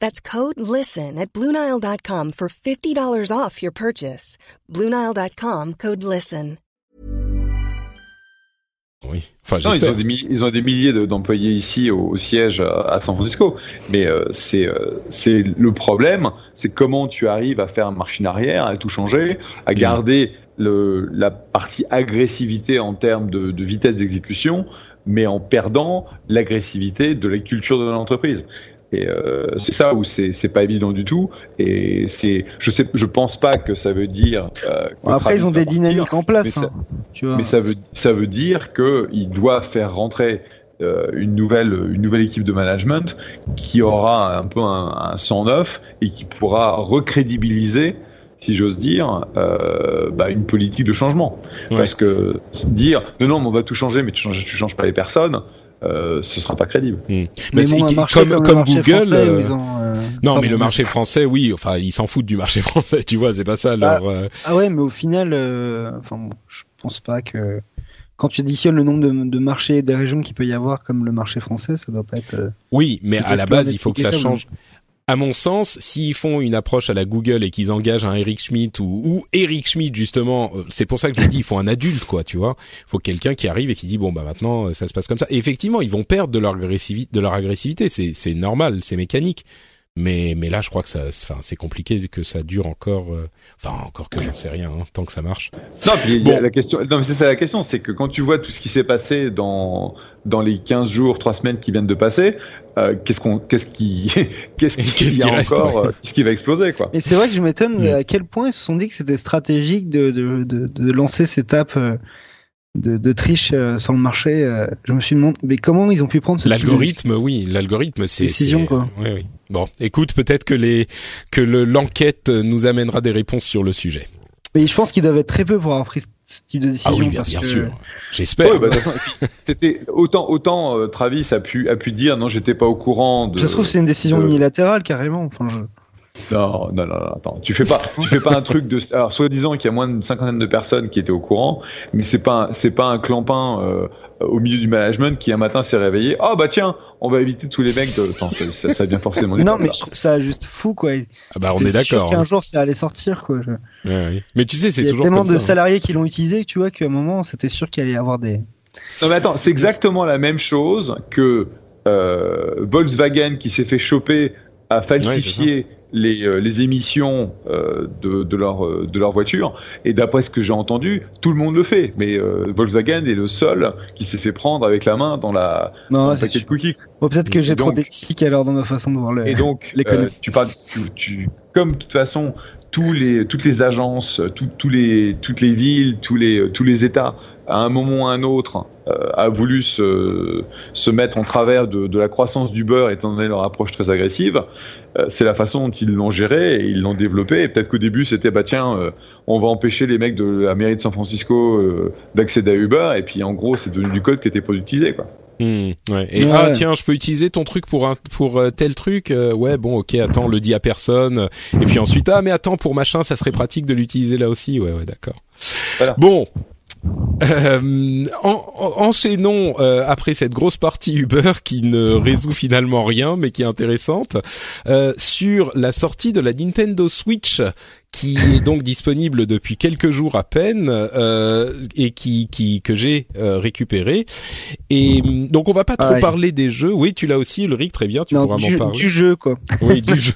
That's code LISTEN at Bluenile.com for $50 off your purchase. Bluenile.com code LISTEN.
Oui. Enfin,
Non, ils ont des, ils ont des milliers de- d'employés ici au, au siège à, à San Francisco. Mais euh, c'est euh, c'est le problème, c'est comment tu arrives à faire une machine arrière, à tout changer, à garder le, la partie agressivité en termes de, de vitesse d'exécution, mais en perdant l'agressivité de la culture de l'entreprise. Et euh, c'est ça où c'est pas évident du tout. Et c'est, je sais, je pense pas que ça veut dire. euh,
Bon, après, ils ont des
partir,
dynamiques en
mais
place,
ça-
hein, tu vois.
mais ça veut, ça veut dire qu'il doit faire rentrer euh, une, nouvelle, une nouvelle équipe de management qui aura un peu un, un sang neuf et qui pourra recrédibiliser, si j'ose dire, euh, bah, une politique de changement.
Ouais.
Parce que dire non, non, mais on va tout changer, mais tu changes, tu changes pas les personnes, euh, ce sera pas crédible.
Hmm.
Mais
Bah, c'est-
bon, un
qui-
marché
comme,
comme,
comme
marché
Google.
français
euh,
ils ont, euh,
Non,
pardon,
mais le marché français, oui. Enfin, ils s'en foutent du marché français. Tu vois, c'est pas ça
Bah,
leur. euh,
Ah ouais, mais au final, euh, enfin, bon, je pense pas que quand tu additionnes le nombre de, de marchés et des régions qu'il peut y avoir comme le marché français, ça doit pas être. euh,
Oui, mais à la base, il faut que ça change. À mon sens, s'ils font une approche à la Google et qu'ils engagent un Eric Schmidt ou, ou Eric Schmidt justement, euh, c'est pour ça que je dis il faut un adulte quoi, tu vois. Il faut quelqu'un qui arrive et qui dit bon bah maintenant ça se passe comme ça. Effectivement, ils vont perdre de leur agressivité, de leur agressivité, c'est normal, c'est mécanique. Mais mais là, je crois que ça, enfin c'est compliqué que ça dure encore. euh, Enfin encore que j'en sais rien, hein, tant que ça marche.
Non, puis
Bon.
la question. Non, mais c'est ça la question, c'est que quand tu vois tout ce qui s'est passé dans dans les 15 jours, 3 semaines qui viennent de passer, euh, qu'est-ce qu'on, qu'est-ce qui, qu'est-ce qui,
Qu'est-ce
y a
qui reste,
encore,
ouais.
euh, qu'est-ce qui va exploser, quoi.
Mais c'est vrai que je m'étonne
Mm.
à quel point ils se sont dit que c'était stratégique de, de, de, de lancer tapes euh, de, de triche euh, sur le marché. euh. Je me suis demandé, mais comment ils ont pu prendre ce type de
L'algorithme, oui, l'algorithme, c'est
Décision,
c'est-
quoi.
Oui, oui. Bon, écoute, peut-être que les que le- l'enquête nous amènera des réponses sur le sujet.
Mais je pense qu'ils doivent être très peu pour avoir pris ce type de
Ah
décision.
oui, bien,
parce
bien
que-
sûr. J'espère.
Ouais, bah, c'était autant, autant euh, Travis a pu, a pu dire non, j'étais pas au courant de.
Ça se trouve, c'est une décision
de-
unilatérale carrément. Enfin, je...
Non, non, non, non, attends, tu fais pas, tu fais pas un truc de. Alors, soi-disant qu'il y a moins d'une cinquantaine de personnes qui étaient au courant, mais c'est pas, un- c'est pas un clampin euh, au milieu du management qui un matin s'est réveillé. Ah bah tiens, on va éviter tous les mecs de. Attends, ça, ça, ça vient forcément. du
Non, mais
là.
je trouve ça juste fou, quoi.
Ah bah on est d'accord.
qu'un
hein.
jour, ça allait sortir, quoi. Je-
Ouais, ouais. Mais tu sais, c'est
Il y a
toujours
tellement
comme
de
ça. hein.
salariés qui l'ont utilisé, tu vois, qu'à un moment, c'était sûr qu'il allait y avoir des.
Non mais attends, c'est exactement la même chose que euh, Volkswagen qui s'est fait choper à falsifier les, euh, les émissions euh, de, de leur euh, de leur voiture. Et d'après ce que j'ai entendu, tout le monde le fait. Mais Volkswagen est le seul qui s'est fait prendre avec la main dans la dans
Non,
le
c'est
paquet de
sûr.
cookies.
Bon, peut-être que j'ai trop d'éthique alors dans ma façon de voir le.
Et donc, tu parles, tu, tu- comme de toute façon, tous les, toutes les agences, tout- tous les, toutes les villes, tous les, tous les États, à un moment ou à un autre, a voulu se, se mettre en travers de, de la croissance d'Uber étant donné leur approche très agressive. c'est la façon dont ils l'ont géré et ils l'ont développé. Et peut-être qu'au début c'était bah tiens, on va empêcher les mecs de la mairie de San Francisco d'accéder à Uber. Et puis en gros c'est devenu du code qui était productisé quoi.
Hmm, ouais. Et ah tiens, je peux utiliser ton truc pour un pour euh, tel truc. Euh, ouais, bon, ok, attends, on le dit à personne. Et puis ensuite, ah mais attends, pour machin, ça serait pratique de l'utiliser là aussi. Ouais, ouais, d'accord. Voilà. Bon, euh, en, enchaînons euh, après cette grosse partie Uber qui ne résout finalement rien mais qui est intéressante euh, sur la sortie de la Nintendo Switch qui est donc disponible depuis quelques jours à peine euh, et qui, qui que j'ai euh, récupéré. Et donc on va pas trop parler des jeux. Oui, tu l'as aussi, Ulrich, très bien, tu pourras m'en parler.
Du jeu quoi.
Oui, du jeu.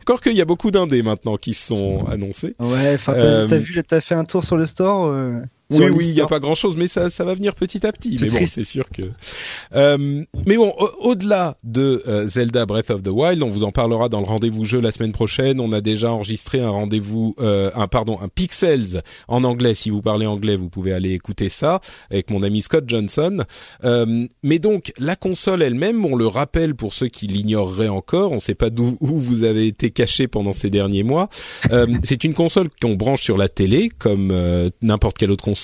Encore qu'il y a beaucoup d'indés maintenant qui sont annoncés.
Ouais, enfin t'as euh, vu, t'as fait un tour sur le store.
Oui, oui, il n'y a pas grand-chose, mais ça, ça va venir petit à petit. Mais bon, c'est sûr que. Euh, mais bon, au-delà de euh, Zelda Breath of the Wild, on vous en parlera dans le rendez-vous jeu la semaine prochaine. On a déjà enregistré un rendez-vous, euh, un pardon, un Pixels en anglais. Si vous parlez anglais, vous pouvez aller écouter ça avec mon ami Scott Johnson. Euh, mais donc, la console elle-même, on le rappelle pour ceux qui l'ignoreraient encore, on ne sait pas d'où où vous avez été caché pendant ces derniers mois. Euh, c'est une console qu'on branche sur la télé, comme n'importe quelle autre console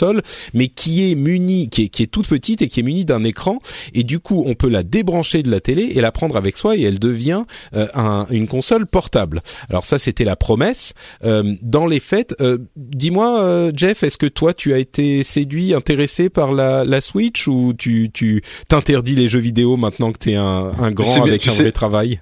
mais qui est munie, qui est, qui est toute petite et qui est munie d'un écran. Et du coup, on peut la débrancher de la télé et la prendre avec soi et elle devient euh, un, une console portable. Alors ça, c'était la promesse. Euh, dans les faits, euh, dis-moi, Jeff, est-ce que toi, tu as été séduit, intéressé par la, la Switch ou tu tu t'interdis les jeux vidéo maintenant que t'es un, un grand avec un vrai travail?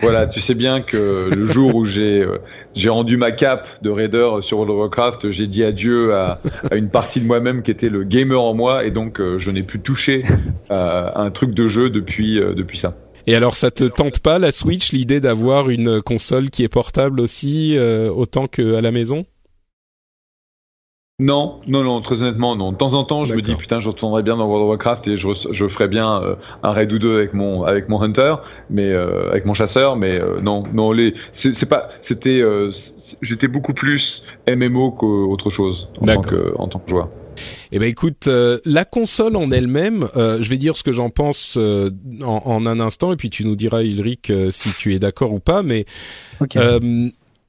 Voilà, tu sais bien que le jour où j'ai euh, j'ai rendu ma cape de raider sur World of Warcraft, j'ai dit adieu à, à une partie de moi-même qui était le gamer en moi, et donc euh, je n'ai plus touché euh, à un truc de jeu depuis depuis ça.
Et alors, ça te tente pas la Switch, l'idée d'avoir une console qui est portable aussi autant qu'à la maison?
Non, non, non, très honnêtement, non. De temps en temps, je me dis putain, je retournerais bien dans World of Warcraft et je, je ferais bien euh, un raid ou deux avec mon avec mon hunter, mais euh, avec mon chasseur, mais euh, non, non, les c'est pas, c'était, j'étais beaucoup plus MMO qu'autre chose en tant que en tant que joueur.
Eh ben écoute, la console en elle-même, je vais dire ce que j'en pense en, en, un instant, et puis tu nous diras Ulrich si tu es d'accord ou pas, mais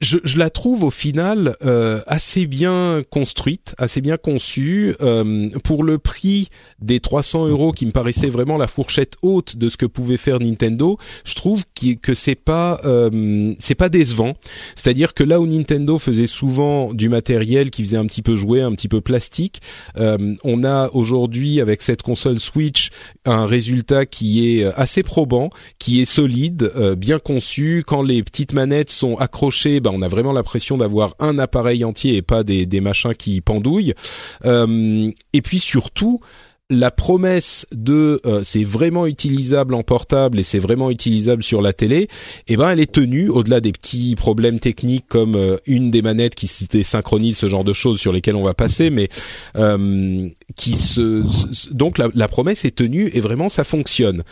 je, je, la trouve au final euh, assez bien construite, assez bien conçue. Euh, pour le prix des 300 euros qui me paraissait vraiment la fourchette haute de ce que pouvait faire Nintendo, je trouve que c'est pas euh, c'est pas décevant. C'est-à-dire que là où Nintendo faisait souvent du matériel qui faisait un petit peu jouer, un petit peu plastique, euh, on a aujourd'hui avec cette console Switch un résultat qui est assez probant, qui est solide, euh, bien conçu. Quand les petites manettes sont accrochées, ben on a vraiment l'impression d'avoir un appareil entier et pas des, machins qui pendouillent. Euh, et puis surtout, la promesse de euh, c'est vraiment utilisable en portable et c'est vraiment utilisable sur la télé, eh ben elle est tenue au-delà des petits problèmes techniques comme euh, une des manettes qui se désynchronise, ce genre de choses sur lesquelles on va passer, mais euh, qui se donc la, promesse est tenue et vraiment ça fonctionne.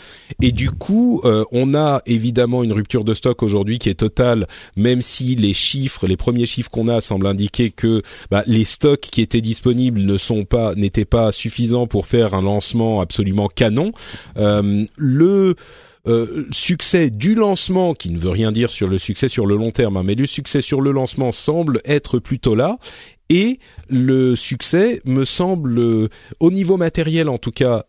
Et du coup, on a évidemment une rupture de stock aujourd'hui qui est totale, même si les chiffres, les premiers chiffres qu'on a semblent indiquer que bah, les stocks qui étaient disponibles ne sont pas n'étaient pas suffisants pour faire un lancement absolument canon. Euh, le euh, succès du lancement, qui ne veut rien dire sur le succès sur le long terme, hein, mais le succès sur le lancement semble être plutôt là. Et le succès me semble, euh, au niveau matériel en tout cas,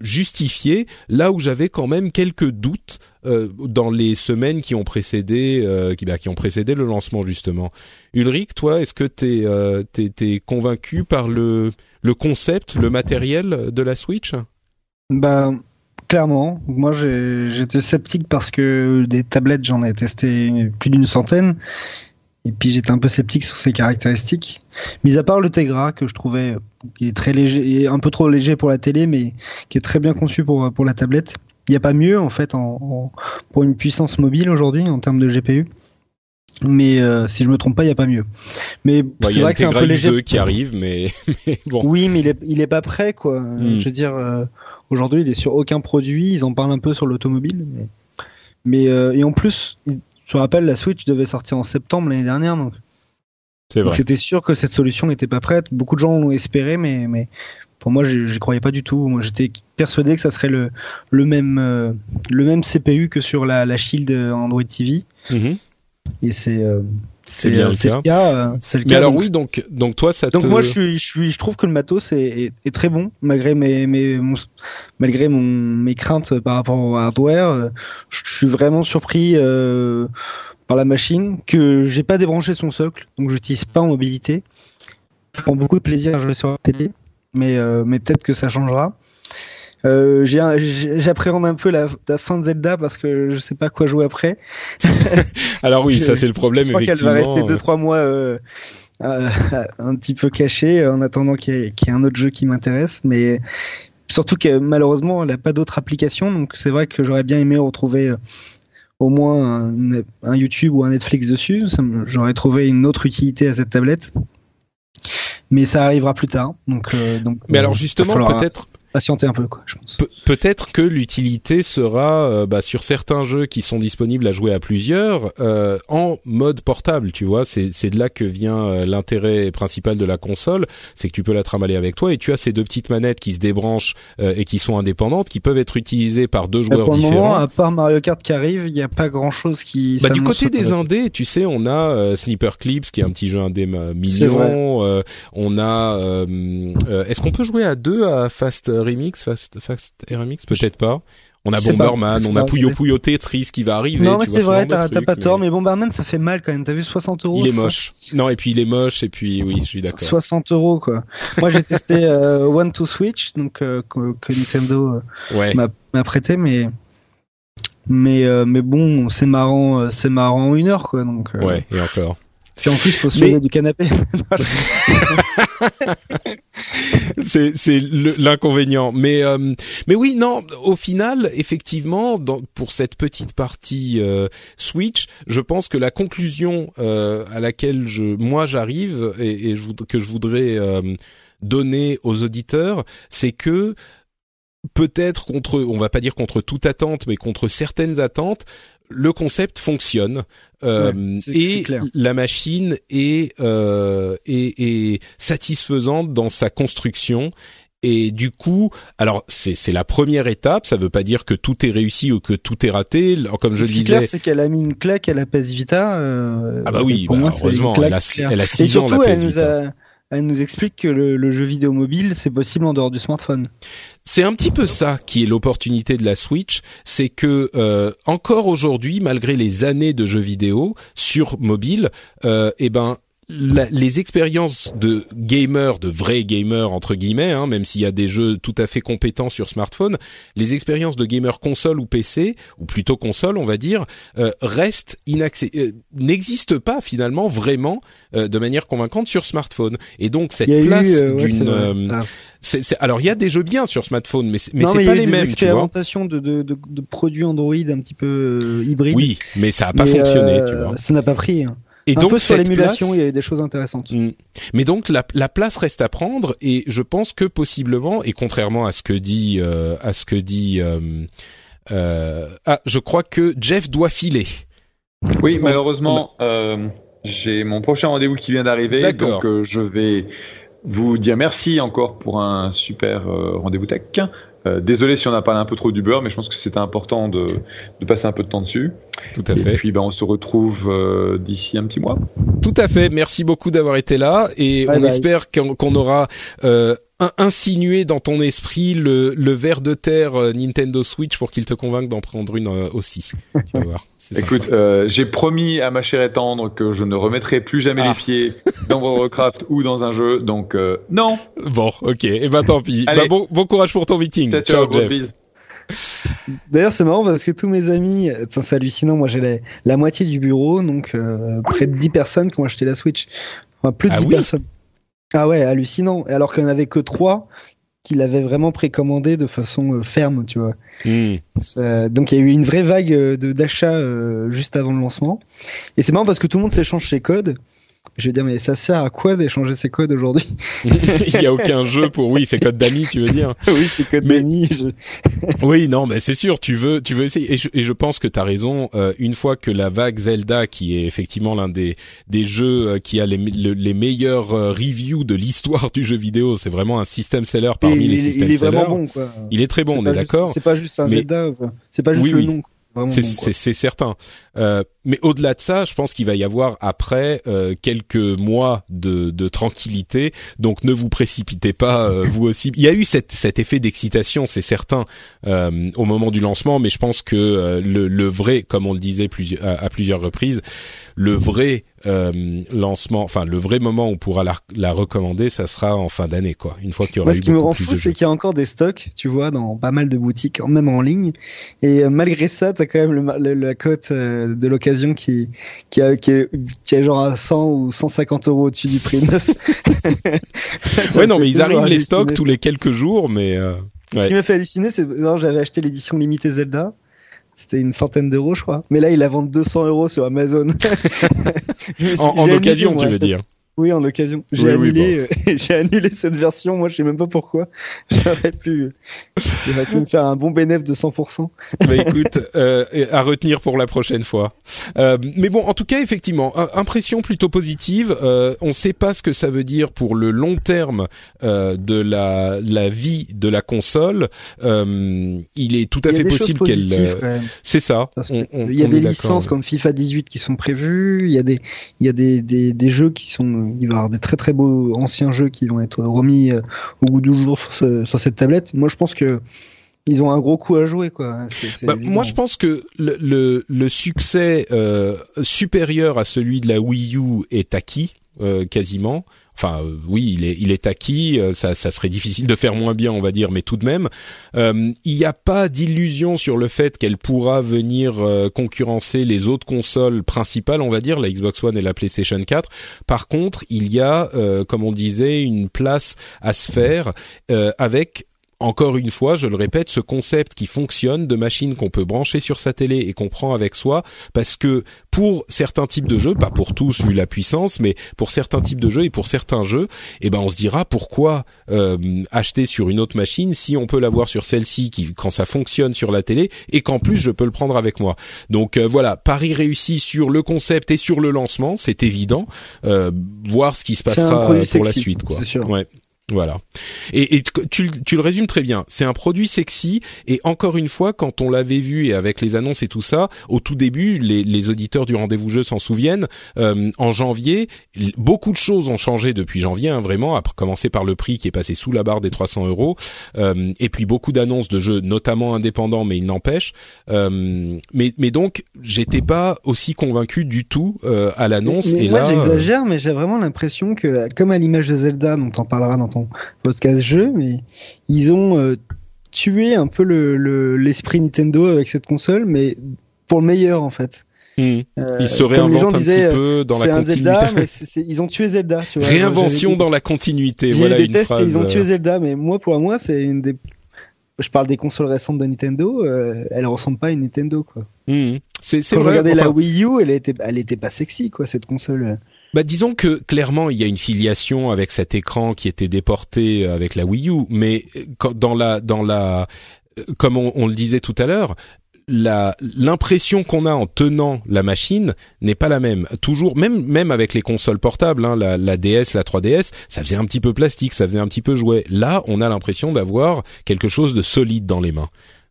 justifié, là où j'avais quand même quelques doutes dans les semaines qui ont précédé, qui, bah, qui ont précédé le lancement justement. Ulrich, toi, est-ce que t'es es, convaincu par le le concept, le matériel de la Switch
Bah clairement, moi j'étais sceptique parce que des tablettes j'en ai testé plus d'une centaine et puis j'étais un peu sceptique sur ses caractéristiques. Mis à part le Tegra que je trouvais très léger, un peu trop léger pour la télé, mais qui est très bien conçu pour la tablette. Il n'y a pas mieux en fait pour une puissance mobile aujourd'hui en termes de GPU mais euh, si je me trompe pas, il y a pas mieux. Mais
c'est vrai que c'est un peu léger. qui arrive, mais, bon.
Oui, mais il est, il est pas prêt, quoi. Hmm. Je veux dire, euh, aujourd'hui, il est sur aucun produit. Ils en parlent un peu sur l'automobile, mais, mais euh, et en plus, je me rappelle, la Switch devait sortir en septembre l'année dernière, donc.
C'est vrai.
C'était sûr que cette solution n'était pas prête. Beaucoup de gens l'ont espéré, mais, mais Pour moi, j'y croyais pas du tout. J'étais persuadé que ça serait le, le même le même CPU que sur la, la Shield Android TV.
Mhm.
Et c'est
C'est bien le cas.
le cas. c'est le
Mais
cas,
alors
donc-
oui, donc donc toi ça
donc
te.
moi je suis, je suis, je trouve que le matos est, est, est très bon malgré mes, mes mon- malgré mon mes craintes par rapport au hardware. euh, Je je suis vraiment surpris euh, par la machine que j'ai pas débranché son socle, donc j'utilise pas en mobilité. Je prends beaucoup de plaisir à jouer sur la télé, mais euh, mais peut-être que ça changera. Euh, J'appréhende un peu la, la fin de Zelda parce que je sais pas quoi jouer après.
Alors oui,
je-
ça c'est le problème
Je crois qu'elle va rester
euh,
2-3 mois euh, euh, un petit peu cachée en attendant qu'il y, ait- qu'il y ait un autre jeu qui m'intéresse. Mais surtout que malheureusement, elle n'a pas d'autres applications. Donc c'est vrai que j'aurais bien aimé retrouver euh, au moins un, un YouTube ou un Netflix dessus. J'aurais trouvé une autre utilité à cette tablette. Mais ça arrivera plus tard. Donc, euh, donc
Mais alors justement, peut-être
patienter un peu, quoi, je pense.
Pe- peut-être que l'utilité sera euh, bah, sur certains jeux qui sont disponibles à jouer à plusieurs euh, en mode portable. Tu vois, c'est de là que vient euh, l'intérêt principal de la console, c'est que tu peux la trimballer avec toi et tu as ces deux petites manettes qui se débranchent euh, et qui sont indépendantes, qui peuvent être utilisées par deux joueurs
pour le
différents.
moment, à part Mario Kart qui arrive, il n'y a pas grand chose qui.
Bah, du côté des indés, tu sais, on a euh, Sniper Clips qui est un petit jeu indé mignon. euh, on a. euh, euh, Est-ce qu'on peut jouer à deux à Fast Remix, Fast Fast Remix? Peut-être pas. On a. Bomberman, on a Puyo. Puyo Tetris qui va arriver.
Non, mais c'est
ce
vrai, t'as pas tort,
mais
mais Bomberman, ça fait mal quand même. T'as vu 60 euros
il est moche. Non, et puis il est moche, et puis oui, je suis d'accord.
60 euros, quoi. Moi, j'ai testé euh, One to Switch, donc euh, que, que Nintendo euh,
Ouais.
m'a prêté, mais mais mais bon, c'est marrant, c'est marrant une heure, quoi. Donc.
Ouais, et encore.
Puis en plus, faut se
Mais-
lever du canapé.
c'est l'inconvénient mais euh, mais oui non au final effectivement dans, pour cette petite partie euh, Switch je pense que la conclusion euh, à laquelle je moi j'arrive et, et je voud- que je voudrais euh, donner aux auditeurs c'est que peut-être contre on va pas dire contre toute attente mais contre certaines attentes le concept fonctionne euh,
Ouais,
et
clair.
la machine est, euh, est, est satisfaisante dans sa construction et du coup, alors c'est c'est la première étape. Ça veut pas dire que tout est réussi ou que tout est raté. Alors, Comme je le disais,
clair, c'est qu'elle a mis une claque à la PS Vita. euh,
ah bah oui,
pour
bah,
moi, c'est une
heureusement,
claque
elle a,
claire.
elle a
Et
six ans
surtout,
la PS
elle nous
Vita.
a, elle nous explique que le, jeu vidéo mobile, c'est possible en dehors du smartphone.
C'est un petit peu ça qui est l'opportunité de la Switch, c'est que euh, encore aujourd'hui, malgré les années de jeux vidéo sur mobile, euh, eh ben la- les expériences de gamers, de vrais gamers entre guillemets, hein, même s'il y a des jeux tout à fait compétents sur smartphone, les expériences de gamers console ou PC, ou plutôt console, on va dire, euh, restent euh, n'existent pas finalement vraiment euh, de manière convaincante sur smartphone. Et donc cette
y
place
eu, euh, ouais,
d'une euh,
Ah.
alors il y a des jeux bien sur smartphone, mais c'est,
y
pas
a eu
les
des
mêmes, tu vois.
expérimentations de, de, de, de produits Android un petit peu euh, hybrides.
Oui, mais ça a pas fonctionné, tu vois.
Ça n'a pas pris. hein.
Et
un
donc
peu sur l'émulation,
place-
il y a eu des choses intéressantes.
Mm. Mais donc la, la place reste à prendre et je pense que possiblement et contrairement à ce que dit euh, à ce que dit euh, euh, ah je crois que Jeff doit filer.
Oui, malheureusement, euh, j'ai mon prochain rendez-vous qui vient d'arriver, donc euh, je vais vous dire merci encore pour un super euh, rendez-vous tech. Euh, désolé si on a parlé un peu trop du beurre, mais je pense que c'était important de, de passer un peu de temps dessus.
Tout à
Et
fait.
puis, ben, on se retrouve euh, d'ici un petit mois.
Tout à fait. Merci beaucoup d'avoir été là et
Bye
on
bye.
espère qu'on, qu'on aura euh, in- insinué dans ton esprit le, le ver de terre euh, Nintendo Switch pour qu'il te convainque d'en prendre une euh, aussi. Tu vas voir. C'est sympa.
Écoute, euh, j'ai promis à ma chère et tendre que je ne remettrai plus jamais
Ah.
les pieds dans World of Warcraft ou dans un jeu, donc euh, non.
Bon, ok. Et ben tant pis.
Allez.
Bah, bon, bon courage pour ton meeting.
Ciao, ciao, grosse
Jeff.
D'ailleurs, c'est marrant parce que tous mes amis, ça, c'est hallucinant. Moi, j'ai la, la moitié du bureau, donc euh, près de 10 personnes qui ont acheté la Switch. Enfin, plus de
Ah
10
oui
personnes. Ah ouais, hallucinant. Et alors qu'il n'y en avait que 3 qui l'avaient vraiment précommandé de façon euh, ferme, tu vois.
Hmm.
Ça- donc il y a eu une vraie vague euh, de d'achat euh, juste avant le lancement. Et c'est marrant parce que tout le monde s'échange ses codes. Je veux dire, mais ça sert à quoi d'échanger ces codes aujourd'hui?
Il y a aucun jeu pour oui, c'est code d'amis, tu veux dire
Oui, c'est code d'amis. Je...
oui, non, mais c'est sûr, tu veux, tu veux essayer. Et je, et je pense que tu as raison. Euh, une fois que la vague Zelda, qui est effectivement l'un des des jeux euh, qui a les, les meilleurs euh, reviews de l'histoire du jeu vidéo, c'est vraiment un system seller parmi les system sellers.
Il est vraiment bon, quoi.
Il est très bon, on est d'accord.
C'est pas juste un Zelda, c'est pas juste le nom.
C'est certain. Euh, mais au-delà de ça, je pense qu'il va y avoir après euh, quelques mois de, de, tranquillité. Donc ne vous précipitez pas, euh, vous aussi. Il y a eu cette, cet effet d'excitation, c'est certain, euh, au moment du lancement, mais je pense que euh, le, le, vrai, comme on le disait plusieurs, à, plusieurs reprises, le vrai lancement, enfin le vrai moment où on pourra la, la recommander, ça sera en fin d'année, quoi. Une fois qu'il y aura
Moi,
eu
ce qui me rend
fou,
c'est qu'il y a encore des stocks, tu vois, dans pas mal de boutiques, même en ligne. Et malgré ça, t'as quand même le, la cote de l'occasion qui, qui, a, qui, est, qui est genre à 100 ou 150 euros au-dessus du prix neuf.
ouais, non, mais ils arrivent les stocks tous les quelques jours, mais. Euh, ouais.
Ce qui m'a fait halluciner, c'est non, j'avais acheté l'édition limitée Zelda. C'était une centaine d'euros, je crois. Mais là, il la vend 200 euros sur Amazon.
en, en occasion, tu veux dire
oui, en occasion. J'ai
Oui, oui,
annulé, euh, j'ai annulé cette version. Moi, je sais même pas pourquoi. J'aurais pu, j'aurais pu me faire un bon bénéfice de 100%.
bah écoute, euh, à retenir pour la prochaine fois. Euh, mais bon, en tout cas, effectivement, impression plutôt positive. Euh, on ne sait pas ce que ça veut dire pour le long terme euh, de la, la vie de la console. Euh, il est tout à fait possible qu'elle. euh. C'est ça. On- on-
il y a des licences
ouais.
comme FIFA 18 qui sont prévues. Il y a des, il y a des, des, des jeux qui sont, il va y avoir des très très beaux anciens jeux qui vont être remis euh, au goût du jour sur, ce- sur cette tablette. Moi, je pense que ils ont un gros coup à jouer, quoi.
Bah, moi, je pense que le, le, le succès euh, supérieur à celui de la Wii U est acquis euh, quasiment. Enfin, euh, oui, il est, il est acquis. euh, ça, ça serait difficile de faire moins bien, on va dire, mais tout de même, euh, il n'y a pas d'illusion sur le fait qu'elle pourra venir euh, concurrencer les autres consoles principales, on va dire, la Xbox One et la PlayStation 4. Par contre, il y a, euh, comme on disait, une place à se faire euh, avec encore une fois, je le répète, ce concept qui fonctionne de machine qu'on peut brancher sur sa télé et qu'on prend avec soi, parce que pour certains types de jeux, pas pour tous vu la puissance, mais pour certains types de jeux et pour certains jeux, eh ben on se dira pourquoi euh, acheter sur une autre machine si on peut l'avoir sur celle-ci qui quand ça fonctionne sur la télé et qu'en plus je peux le prendre avec moi. Donc euh, voilà, Paris réussi sur le concept et sur le lancement, c'est évident. Euh, voir ce qui se passera
produit
pour la suite, quoi.
c'est sûr.
Ouais. Voilà. Et, et tu, tu le résumes très bien. C'est un produit sexy. Et encore une fois, quand on l'avait vu et avec les annonces et tout ça, au tout début, les, les auditeurs du rendez-vous jeu s'en souviennent. euh, en janvier, beaucoup de choses ont changé depuis janvier, hein, vraiment. À commencer par le prix qui est passé sous la barre des 300 euros, euh, et puis beaucoup d'annonces de jeux, notamment indépendants, mais il n'empêche. Euh, mais, mais donc, j'étais pas aussi convaincu du tout euh, à l'annonce. Et
moi,
là, euh,
j'exagère, mais j'ai vraiment l'impression que, comme à l'image de Zelda, dont on parlera dans ton podcast jeu, mais ils ont euh, tué un peu le- le- l'esprit Nintendo avec cette console, mais pour le meilleur en fait.
hmm,
Euh,
il se
comme les gens
réinvente un
disaient,
petit peu dans
c'est
la
un
continuité.
Zelda, mais c'est- c'est- ils ont tué Zelda. Tu vois.
Réinvention dans la continuité. Voilà
des
une
tests
phrase.
et ils ont tué
euh,
Zelda, mais moi, pour moi, c'est une des. Je parle des consoles récentes de Nintendo, euh, elle ressemble pas à une Nintendo quoi.
hmm. C'est
Quand
vrai.
regardais la
enfin,
Wii U, elle était, elle était pas sexy quoi cette console.
Bah disons que clairement il y a une filiation avec cet écran qui était déporté avec la Wii U, mais euh, dans la dans la euh, comme on, on le disait tout à l'heure, la l'impression qu'on a en tenant la machine n'est pas la même. Toujours même même avec les consoles portables, hein, la, la DS, la 3DS, ça faisait un petit peu plastique, ça faisait un petit peu jouet. Là, on a l'impression d'avoir quelque chose de solide dans les mains.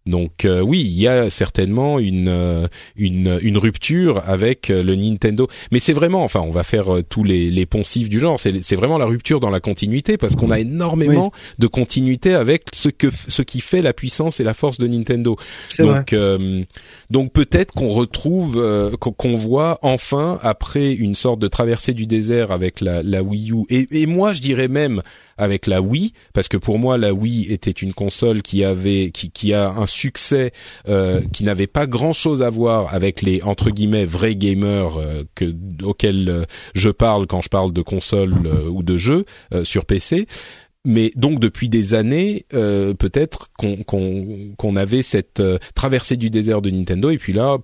Donc euh, oui, il y a certainement une euh, une une rupture avec euh, le Nintendo, mais c'est vraiment, enfin, on va faire euh, tous les les poncifs du genre. C'est c'est vraiment la rupture dans la continuité parce qu'on a énormément de continuité avec ce que ce qui fait la puissance et la force de Nintendo. Donc euh, donc peut-être qu'on retrouve euh, qu'on qu'on voit enfin après une sorte de traversée du désert avec la la Wii U et et moi je dirais même avec la Wii parce que pour moi la Wii était une console qui avait qui qui a un succès euh, qui n'avait pas grand chose à voir avec les entre guillemets vrais gamers euh, que auxquels euh, je parle quand je parle de console euh, ou de jeux euh, sur PC mais donc depuis des années, euh, peut-être qu'on qu'on qu'on avait cette euh, traversée du désert de Nintendo et puis là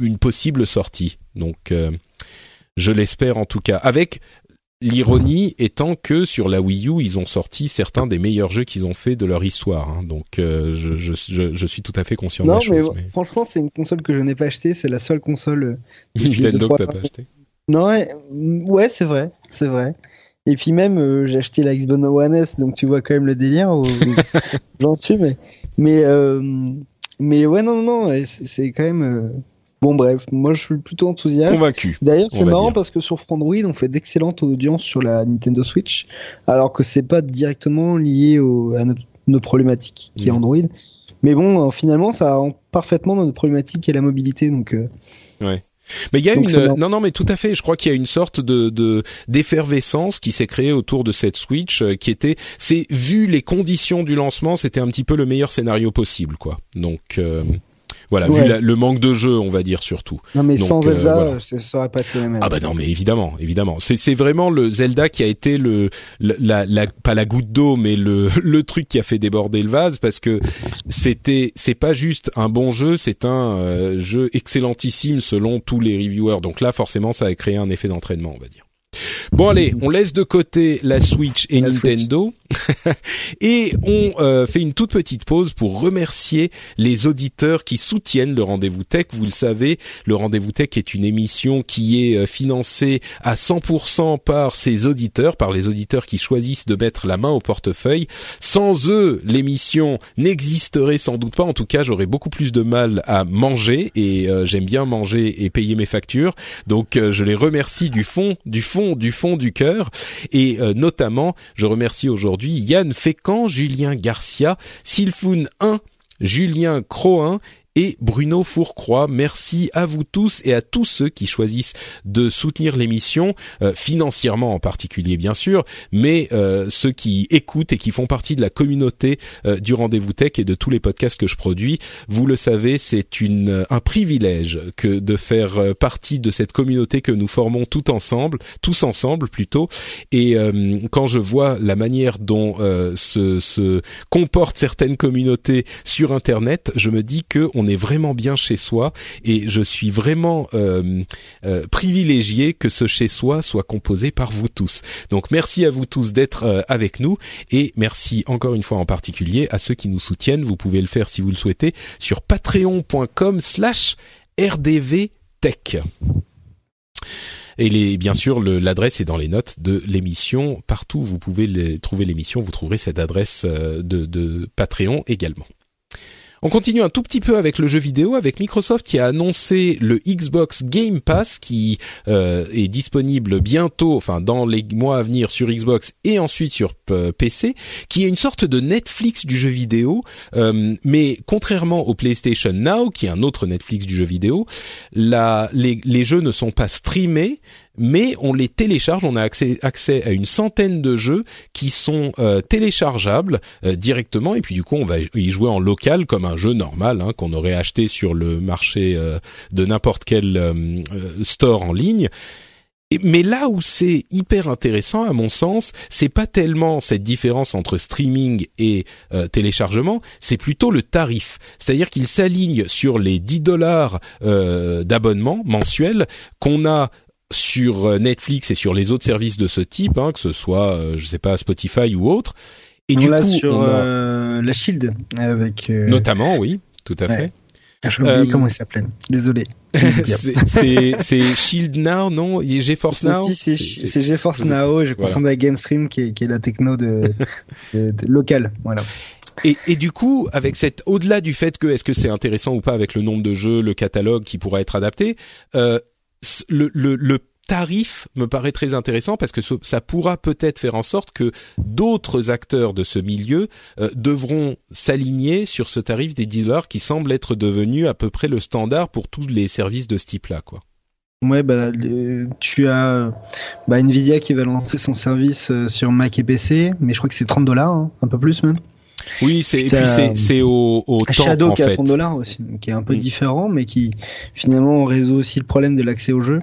une possible sortie. Donc euh, Je l'espère en tout cas. Avec L'ironie étant que sur la Wii U, ils ont sorti certains des meilleurs jeux qu'ils ont fait de leur histoire. Hein. Donc, euh, je, je, je, je, suis tout à fait conscient
non,
de la
mais,
chose. Mais...
franchement, c'est une console que je n'ai pas achetée. C'est la seule console. euh,
Nintendo que t'as pas acheté.
Non, ouais, mm, ouais, c'est vrai, c'est vrai. Et puis même, euh, j'ai acheté la Xbox One S, donc tu vois quand même le délire. où- J'en suis, mais, mais, euh, mais ouais, non, non, non, c'est quand même. Bon, bref, moi je suis plutôt enthousiaste.
Convaincu.
D'ailleurs, c'est marrant parce que sur Android, on fait d'excellentes audiences sur la Nintendo Switch, alors que c'est pas directement lié au, à notre, notre problématique qui est
Mhm.
Android. Mais bon, euh, finalement, ça rend parfaitement notre problématique qui est la mobilité. Donc, euh,
Mais il y a
Donc,
une non non mais tout à fait. Je crois qu'il y a une sorte de de- d'effervescence qui s'est créée autour de cette Switch euh, qui était c'est vu les conditions du lancement c'était un petit peu le meilleur scénario possible quoi. Donc euh, voilà
Ouais.
vu la- le manque de jeu on va dire surtout.
non, mais
Donc,
sans
euh,
Zelda,
voilà.
ça, ça aurait pas été la même.
Ah bah non mais évidemment évidemment c'est c'est vraiment le Zelda qui a été le la, la pas la goutte d'eau mais le le truc qui a fait déborder le vase parce que c'était c'est pas juste un bon jeu c'est un euh, jeu excellentissime selon tous les reviewers donc là forcément ça a créé un effet d'entraînement on va dire. Bon allez, on laisse de côté la Switch et
La
Nintendo et on euh, fait une toute petite pause pour remercier les auditeurs qui soutiennent le rendez-vous tech. Vous le savez, le rendez-vous tech est une émission qui est euh, financée à 100% par ses auditeurs, par les auditeurs qui choisissent de mettre la main au portefeuille. Sans eux, l'émission n'existerait sans doute pas. En tout cas, j'aurais beaucoup plus de mal à manger et euh, j'aime bien manger et payer mes factures. Donc, euh, je les remercie du fond, du fond, du fond du cœur. Et notamment, je remercie aujourd'hui Yann Fécamp, Julien Garcia, Sylfoun 1, Julien Croin et Bruno Fourcroy. Merci à vous tous et à tous ceux qui choisissent de soutenir l'émission, euh, financièrement en particulier bien sûr, mais euh, ceux qui écoutent et qui font partie de la communauté euh, du Rendez-vous Tech et de tous les podcasts que je produis. Vous le savez, c'est une un privilège que de faire euh, partie de cette communauté que nous formons tout ensemble, tous ensemble plutôt. Et euh, quand je vois la manière dont euh, se, se comportent certaines communautés sur Internet, je me dis que est vraiment bien chez soi et je suis vraiment euh, euh, privilégié que ce chez soi soit composé par vous tous. Donc merci à vous tous d'être euh, avec nous et merci encore une fois en particulier à ceux qui nous soutiennent. Vous pouvez le faire si vous le souhaitez sur patreon.com/slash rdvtech. Et les, bien sûr, l'adresse est dans les notes de l'émission. Partout où vous pouvez les- trouver l'émission, vous trouverez cette adresse de Patreon également. On continue un tout petit peu avec le jeu vidéo, avec Microsoft qui a annoncé le Xbox Game Pass qui euh, est disponible bientôt, enfin dans les mois à venir sur Xbox et ensuite sur euh, PC, qui est une sorte de Netflix du jeu vidéo, euh, mais contrairement au PlayStation Now, qui est un autre Netflix du jeu vidéo, les jeux ne sont pas streamés, mais on les télécharge. On a accès, accès à une centaine de jeux qui sont euh, téléchargeables euh, directement, et puis du coup on va y jouer en local comme un jeu normal hein, qu'on aurait acheté sur le marché euh, de n'importe quel euh, euh, store en ligne. Mais là où c'est hyper intéressant, à mon sens, c'est pas tellement cette différence entre streaming et euh, téléchargement, c'est plutôt le tarif. C'est-à-dire qu'il s'aligne sur les 10 dollars euh, d'abonnement mensuel qu'on a sur euh, Netflix et sur les autres services de ce type, hein, que ce soit, euh, je sais pas, Spotify ou autre. Et
on
du coup,
sur
on a-
euh, la Shield avec. euh,
notamment, oui, tout à
Ouais.
fait.
J'ai oublié
euh,
comment il s'appelait. Désolé.
C'est Shield Now, non? Il y a GeForce Now?
si, c'est GeForce Now je
voilà.
confonds avec GameStream qui est, qui est la techno de, de, de locale. Voilà.
Et, et du coup, avec cette, au-delà du fait que est-ce que c'est intéressant ou pas avec le nombre de jeux, le catalogue qui pourra être adapté, euh, le, tarif me paraît très intéressant parce que ça pourra peut-être faire en sorte que d'autres acteurs de ce milieu euh, devront s'aligner sur ce tarif des 10 dollars qui semble être devenu à peu près le standard pour tous les services de ce type-là, quoi.
Ouais, bah, tu as bah, Nvidia qui va lancer son service euh, sur Mac et PC, mais je crois que c'est 30 dollars, hein, un peu plus même.
Oui, c'est et puis c'est c'est au, au temps
Shadow
en
qui est à
fait.
30 dollars aussi, qui est un peu
Mm.
différent, mais qui finalement résout aussi le problème de l'accès au jeu.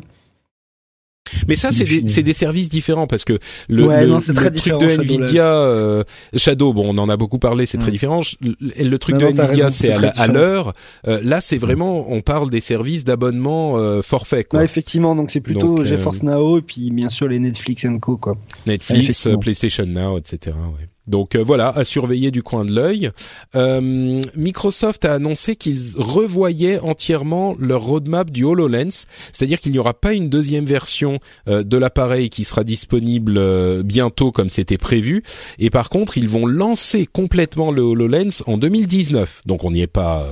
Mais ça, c'est des, des services différents parce que le,
Ouais,
le,
non,
le truc de
Shadow
Nvidia, euh, Shadow, bon, on en a beaucoup parlé, c'est très
Mm.
différent. Le, le truc
Non,
de
non,
Nvidia, c'est à, l'heure. Euh, là, c'est vraiment, on parle des services d'abonnement euh, forfait, quoi.
Ouais, effectivement, donc c'est plutôt
euh,
GeForce Now et puis bien sûr les Netflix and Co quoi.
Netflix, PlayStation Now, etc. Ouais. Donc euh, voilà, à surveiller du coin de l'œil. Euh, Microsoft a annoncé qu'ils revoyaient entièrement leur roadmap du HoloLens, c'est-à-dire qu'il n'y aura pas une deuxième version euh, de l'appareil qui sera disponible euh, bientôt comme c'était prévu, et par contre ils vont lancer complètement le HoloLens en 2019. Donc on n'y est pas.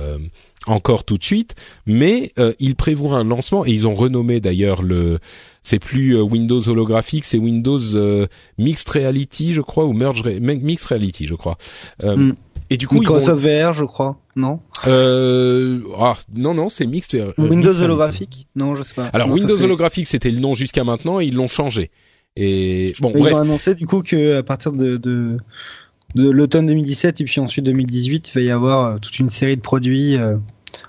encore tout de suite, mais ils prévoient un lancement et ils ont renommé d'ailleurs le, c'est plus euh, Windows holographique, c'est Windows euh, Mixed Reality, je crois, ou Merge Mixed Reality, je crois. Euh,
Mm.
Et du coup, ils vont,
Microsoft VR, je crois, non?
Euh, ah, non, non, c'est Mixed. euh,
Windows
Mixed
holographique? Non, je sais pas.
Alors
Non,
Windows holographique, c'était le nom jusqu'à maintenant, et ils l'ont changé. Et bon,
Mais
bref.
Ils ont annoncé du coup que à partir de, de, de l'automne 2017 et puis ensuite 2018, il va y avoir toute une série de produits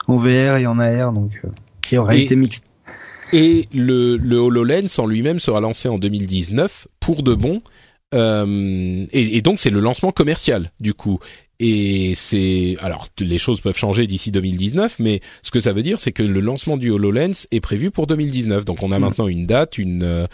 en VR et en AR, donc et en réalité mixte.
Et le, le HoloLens en lui-même sera lancé en 2019 pour de bon. Euh, et, et donc c'est le lancement commercial du coup. Et c'est alors les choses peuvent changer d'ici 2019, mais ce que ça veut dire, c'est que le lancement du Hololens est prévu pour 2019. Donc on a
Mm.
maintenant une date, une euh,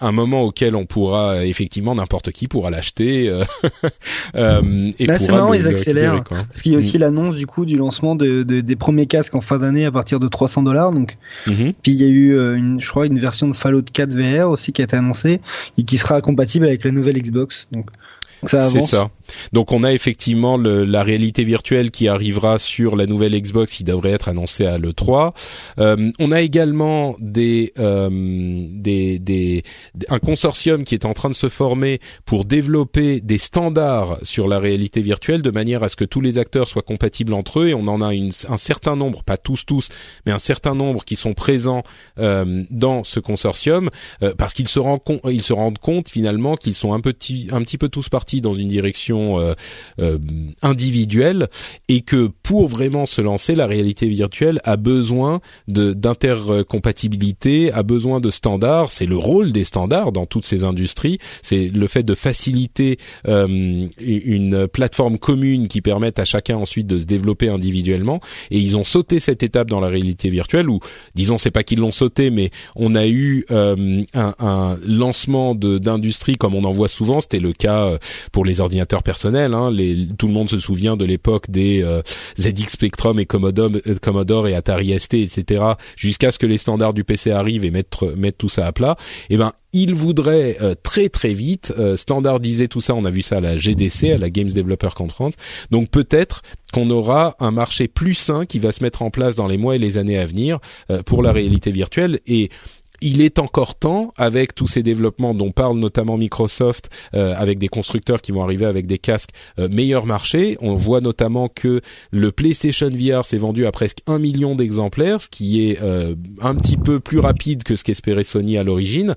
un moment auquel on pourra effectivement n'importe qui pourra l'acheter. euh, euh, et
Là, c'est marrant,
le-
ils accélèrent.
récupérer, quoi.
Parce qu'il y a aussi l'annonce du coup du lancement de, de- des premiers casques en fin d'année à partir de 300 dollars. Donc,
Mhm.
puis il y a eu, euh, une, je crois, une version de Fallout 4 VR aussi qui a été annoncée et qui sera compatible avec la nouvelle Xbox. Donc,
C'est ça. Donc on a effectivement le- la réalité virtuelle qui arrivera sur la nouvelle Xbox qui devrait être annoncée à l'E3. Euh, on a également des, euh, des, des, un consortium qui est en train de se former pour développer des standards sur la réalité virtuelle de manière à ce que tous les acteurs soient compatibles entre eux et on en a une, un certain nombre, pas tous tous, mais un certain nombre qui sont présents euh, dans ce consortium euh, parce qu'ils se, rendent com- ils se rendent compte finalement qu'ils sont un petit, un petit peu tous dans une direction euh, euh, individuelle et que pour vraiment se lancer, la réalité virtuelle a besoin d'intercompatibilité, a besoin de standards. C'est le rôle des standards dans toutes ces industries. C'est le fait de faciliter euh, une plateforme commune qui permette à chacun ensuite de se développer individuellement. Et ils ont sauté cette étape dans la réalité virtuelle où, disons, c'est pas qu'ils l'ont sauté, mais on a eu un, un lancement de d'industrie comme on en voit souvent. C'était le cas pour les ordinateurs personnels. Hein. Les, tout le monde se souvient de l'époque des euh, ZX Spectrum et Commodore, euh, Commodore et Atari ST, etc. Jusqu'à ce que les standards du PC arrivent et mettent tout ça à plat. Et ben il voudrait euh, très très vite euh, standardiser tout ça. On a vu ça à la GDC, à la Games Developer Conference. Donc peut-être qu'on aura un marché plus sain qui va se mettre en place dans les mois et les années à venir euh, pour la réalité virtuelle et il est encore temps, avec tous ces développements dont parle notamment Microsoft, euh, avec des constructeurs qui vont arriver avec des casques euh, meilleur marché. On voit notamment que le PlayStation VR s'est vendu à presque un million d'exemplaires, ce qui est euh, un petit peu plus rapide que ce qu'espérait Sony à l'origine,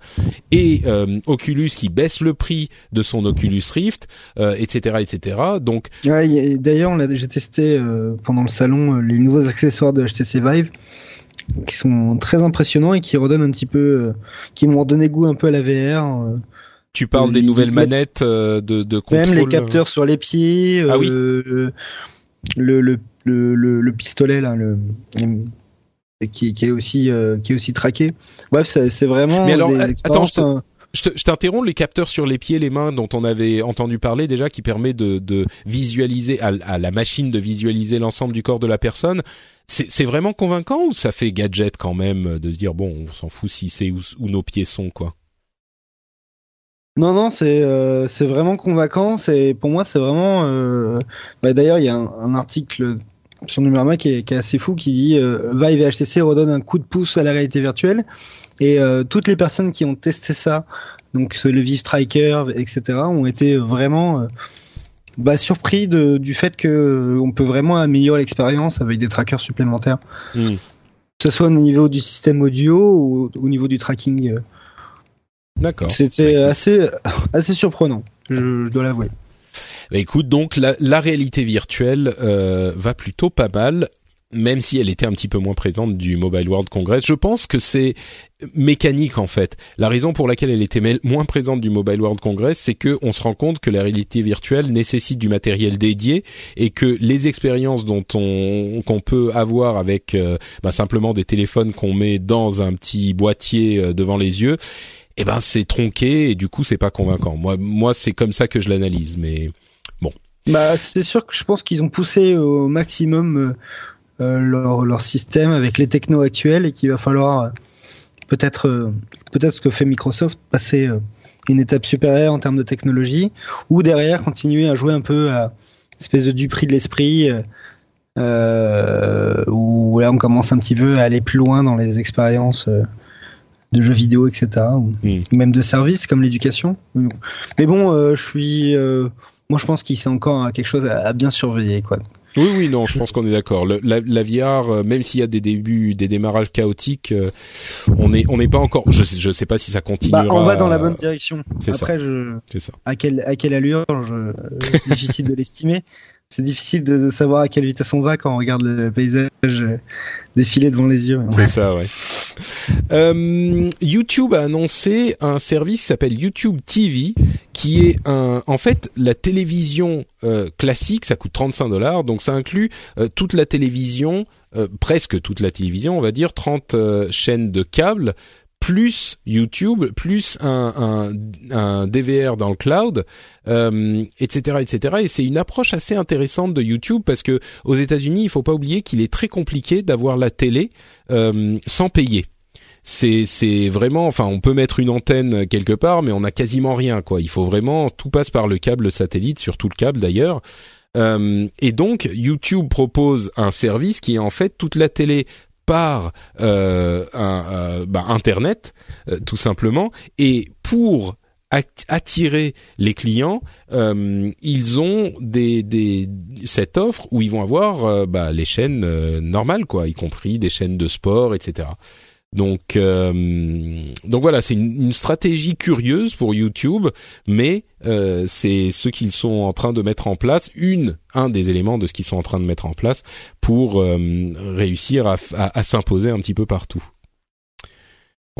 et euh, Oculus qui baisse le prix de son Oculus Rift, euh, etc., etc. Donc
Ouais, D'ailleurs, j'ai testé pendant le salon les nouveaux accessoires de HTC Vive qui sont très impressionnants et qui redonnent un petit peu, euh, qui m'ont redonné goût un peu à la VR. euh.
tu parles des
Les-
nouvelles
les-
manettes euh, de, de contrôle.
Même les capteurs sur les pieds,
Ah oui.
le, le, le, le, le pistolet là, le, qui, qui est aussi qui est aussi traqué. Bref, c'est vraiment.
Mais alors, attends, je te-. Je te- je t'interromps, les capteurs sur les pieds, les mains dont on avait entendu parler déjà, qui permet de, de visualiser à, à la machine de visualiser l'ensemble du corps de la personne. C'est vraiment convaincant ou ça fait gadget quand même de se dire bon, on s'en fout si c'est où, où nos pieds sont quoi?
Non, non, c'est euh, c'est vraiment convaincant. C'est pour moi, c'est vraiment. euh, bah, D'ailleurs, il y a un, un article sur Numérama qui est, qui est assez fou qui dit euh, Vive et HTC redonnent un coup de pouce à la réalité virtuelle et euh, toutes les personnes qui ont testé ça, donc ce- le Vive Striker, etc., ont été vraiment euh, bah, surpris de, du fait que euh, on peut vraiment améliorer l'expérience avec des trackers supplémentaires,
Hmm.
que ce soit au niveau du système audio ou au niveau du tracking. euh.
D'accord.
C'était assez assez surprenant, je, je dois l'avouer.
Bah, écoute, donc la, la réalité virtuelle euh, va plutôt pas mal. Même si elle était un petit peu moins présente du Mobile World Congress. Je pense que c'est mécanique en fait. La raison pour laquelle elle était moins présente du Mobile World Congress, c'est que on se rend compte que la réalité virtuelle nécessite du matériel dédié et que les expériences dont on qu'on peut avoir avec euh, bah, simplement des téléphones qu'on met dans un petit boîtier euh, devant les yeux, eh ben c'est tronqué et du coup c'est pas convaincant. Moi moi c'est comme ça que je l'analyse, mais bon.
Bah c'est sûr que je pense qu'ils ont poussé au maximum euh, leur, leur système avec les technos actuels et qu'il va falloir euh, peut-être euh, peut-être ce que fait Microsoft passer une étape supérieure en termes de technologie ou derrière continuer à jouer un peu à espèce de du prix de l'esprit euh, où là on commence un petit peu à aller plus loin dans les expériences de jeux vidéo etc ou même de services comme l'éducation. Mais bon euh, je suis euh, moi je pense qu'il c'est encore quelque chose à, à bien surveiller quoi
Oui, oui, non, je pense qu'on est d'accord. La, la VR, euh, même s'il y a des débuts, des démarrages chaotiques, euh, on est, on n'est pas encore. Je, je sais pas si ça continuera.
Bah, on va dans la bonne direction.
c'est ça.
Après, je,
C'est ça.
à quelle à quelle allure, je, difficile de l'estimer. C'est difficile de, de savoir à quelle vitesse on va quand on regarde le paysage euh, défiler devant les yeux.
C'est ça, ouais. Euh, YouTube a annoncé un service qui s'appelle YouTube TV, qui est un, en fait, la télévision euh, classique. Ça coûte 35 dollars, donc ça inclut euh, toute la télévision, euh, presque toute la télévision, on va dire 30 euh, chaînes de câbles plus YouTube, plus un, un, DVR dans le cloud, euh, etc., etc. Et c'est une approche assez intéressante de YouTube parce que aux États-Unis, il faut pas oublier qu'il est très compliqué d'avoir la télé euh, sans payer. C'est c'est vraiment, enfin, on peut mettre une antenne quelque part, mais on a quasiment rien, quoi. Il faut vraiment tout passe par le câble satellite, surtout le câble d'ailleurs. Euh, et donc YouTube propose un service qui est en fait toute la télé par euh, un, euh, bah, Internet, euh, tout simplement. Et pour at- attirer les clients, euh, ils ont des, des cette offre où ils vont avoir euh, bah, les chaînes euh, normales, quoi, y compris des chaînes de sport, etc. Donc, euh, donc voilà, c'est une, stratégie curieuse pour YouTube, mais euh, c'est ce qu'ils sont en train de mettre en place, une, un des éléments de ce qu'ils sont en train de mettre en place pour euh, réussir à s'imposer un petit peu partout.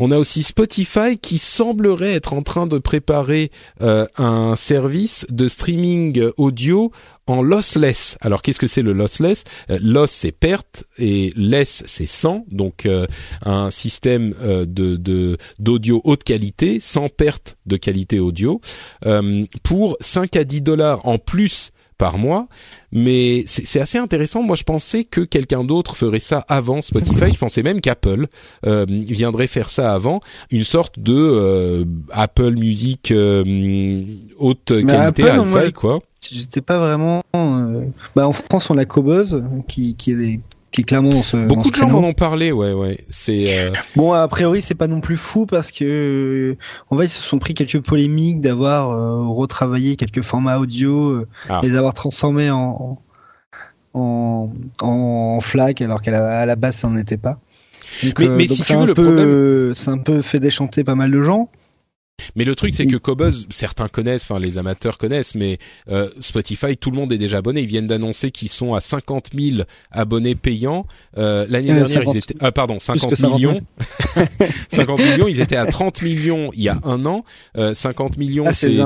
On a aussi Spotify qui semblerait être en train de préparer euh, un service de streaming audio en lossless. Alors qu'est-ce que c'est le lossless? Euh, Loss c'est perte et less c'est sans, donc euh, un système d'audio haute qualité sans perte de qualité audio. Pour 5 à 10 dollars en plus par mois, mais c'est assez intéressant. Moi, je pensais que quelqu'un d'autre ferait ça avant Spotify. Je pensais même qu'Apple euh, viendrait faire ça avant, une sorte de euh, Apple Music euh, haute qualité,
Apple, moi, je-
quoi.
J'étais pas vraiment. Bah, en France, on a Cobuzz qui qui est qui clairement
Beaucoup de gens m'en ont parlé, ouais, ouais. C'est euh,
Bon, a priori, c'est pas non plus fou parce que, en fait, ils se sont pris quelques polémiques d'avoir euh, retravaillé quelques formats audio, euh,
Ah.
les avoir transformés en en, en FLAC alors qu'à la, à la base, ça n'en était pas. Donc,
Mais- mais si tu veux, le
peu,
problème-
c'est un peu fait déchanter pas mal de gens.
Mais le truc, c'est que Cobuzz, certains connaissent, enfin les amateurs connaissent, mais euh, Spotify, tout le monde est déjà abonné. Ils viennent d'annoncer qu'ils sont à 50 000 abonnés payants. Euh, L'année
Euh,
dernière,
50
ils étaient, ah pardon, 50
que 50
millions. 50 millions, ils étaient à 30 millions il y a un an. Euh, 50 millions,
Ah, c'est
c'est
des
deux-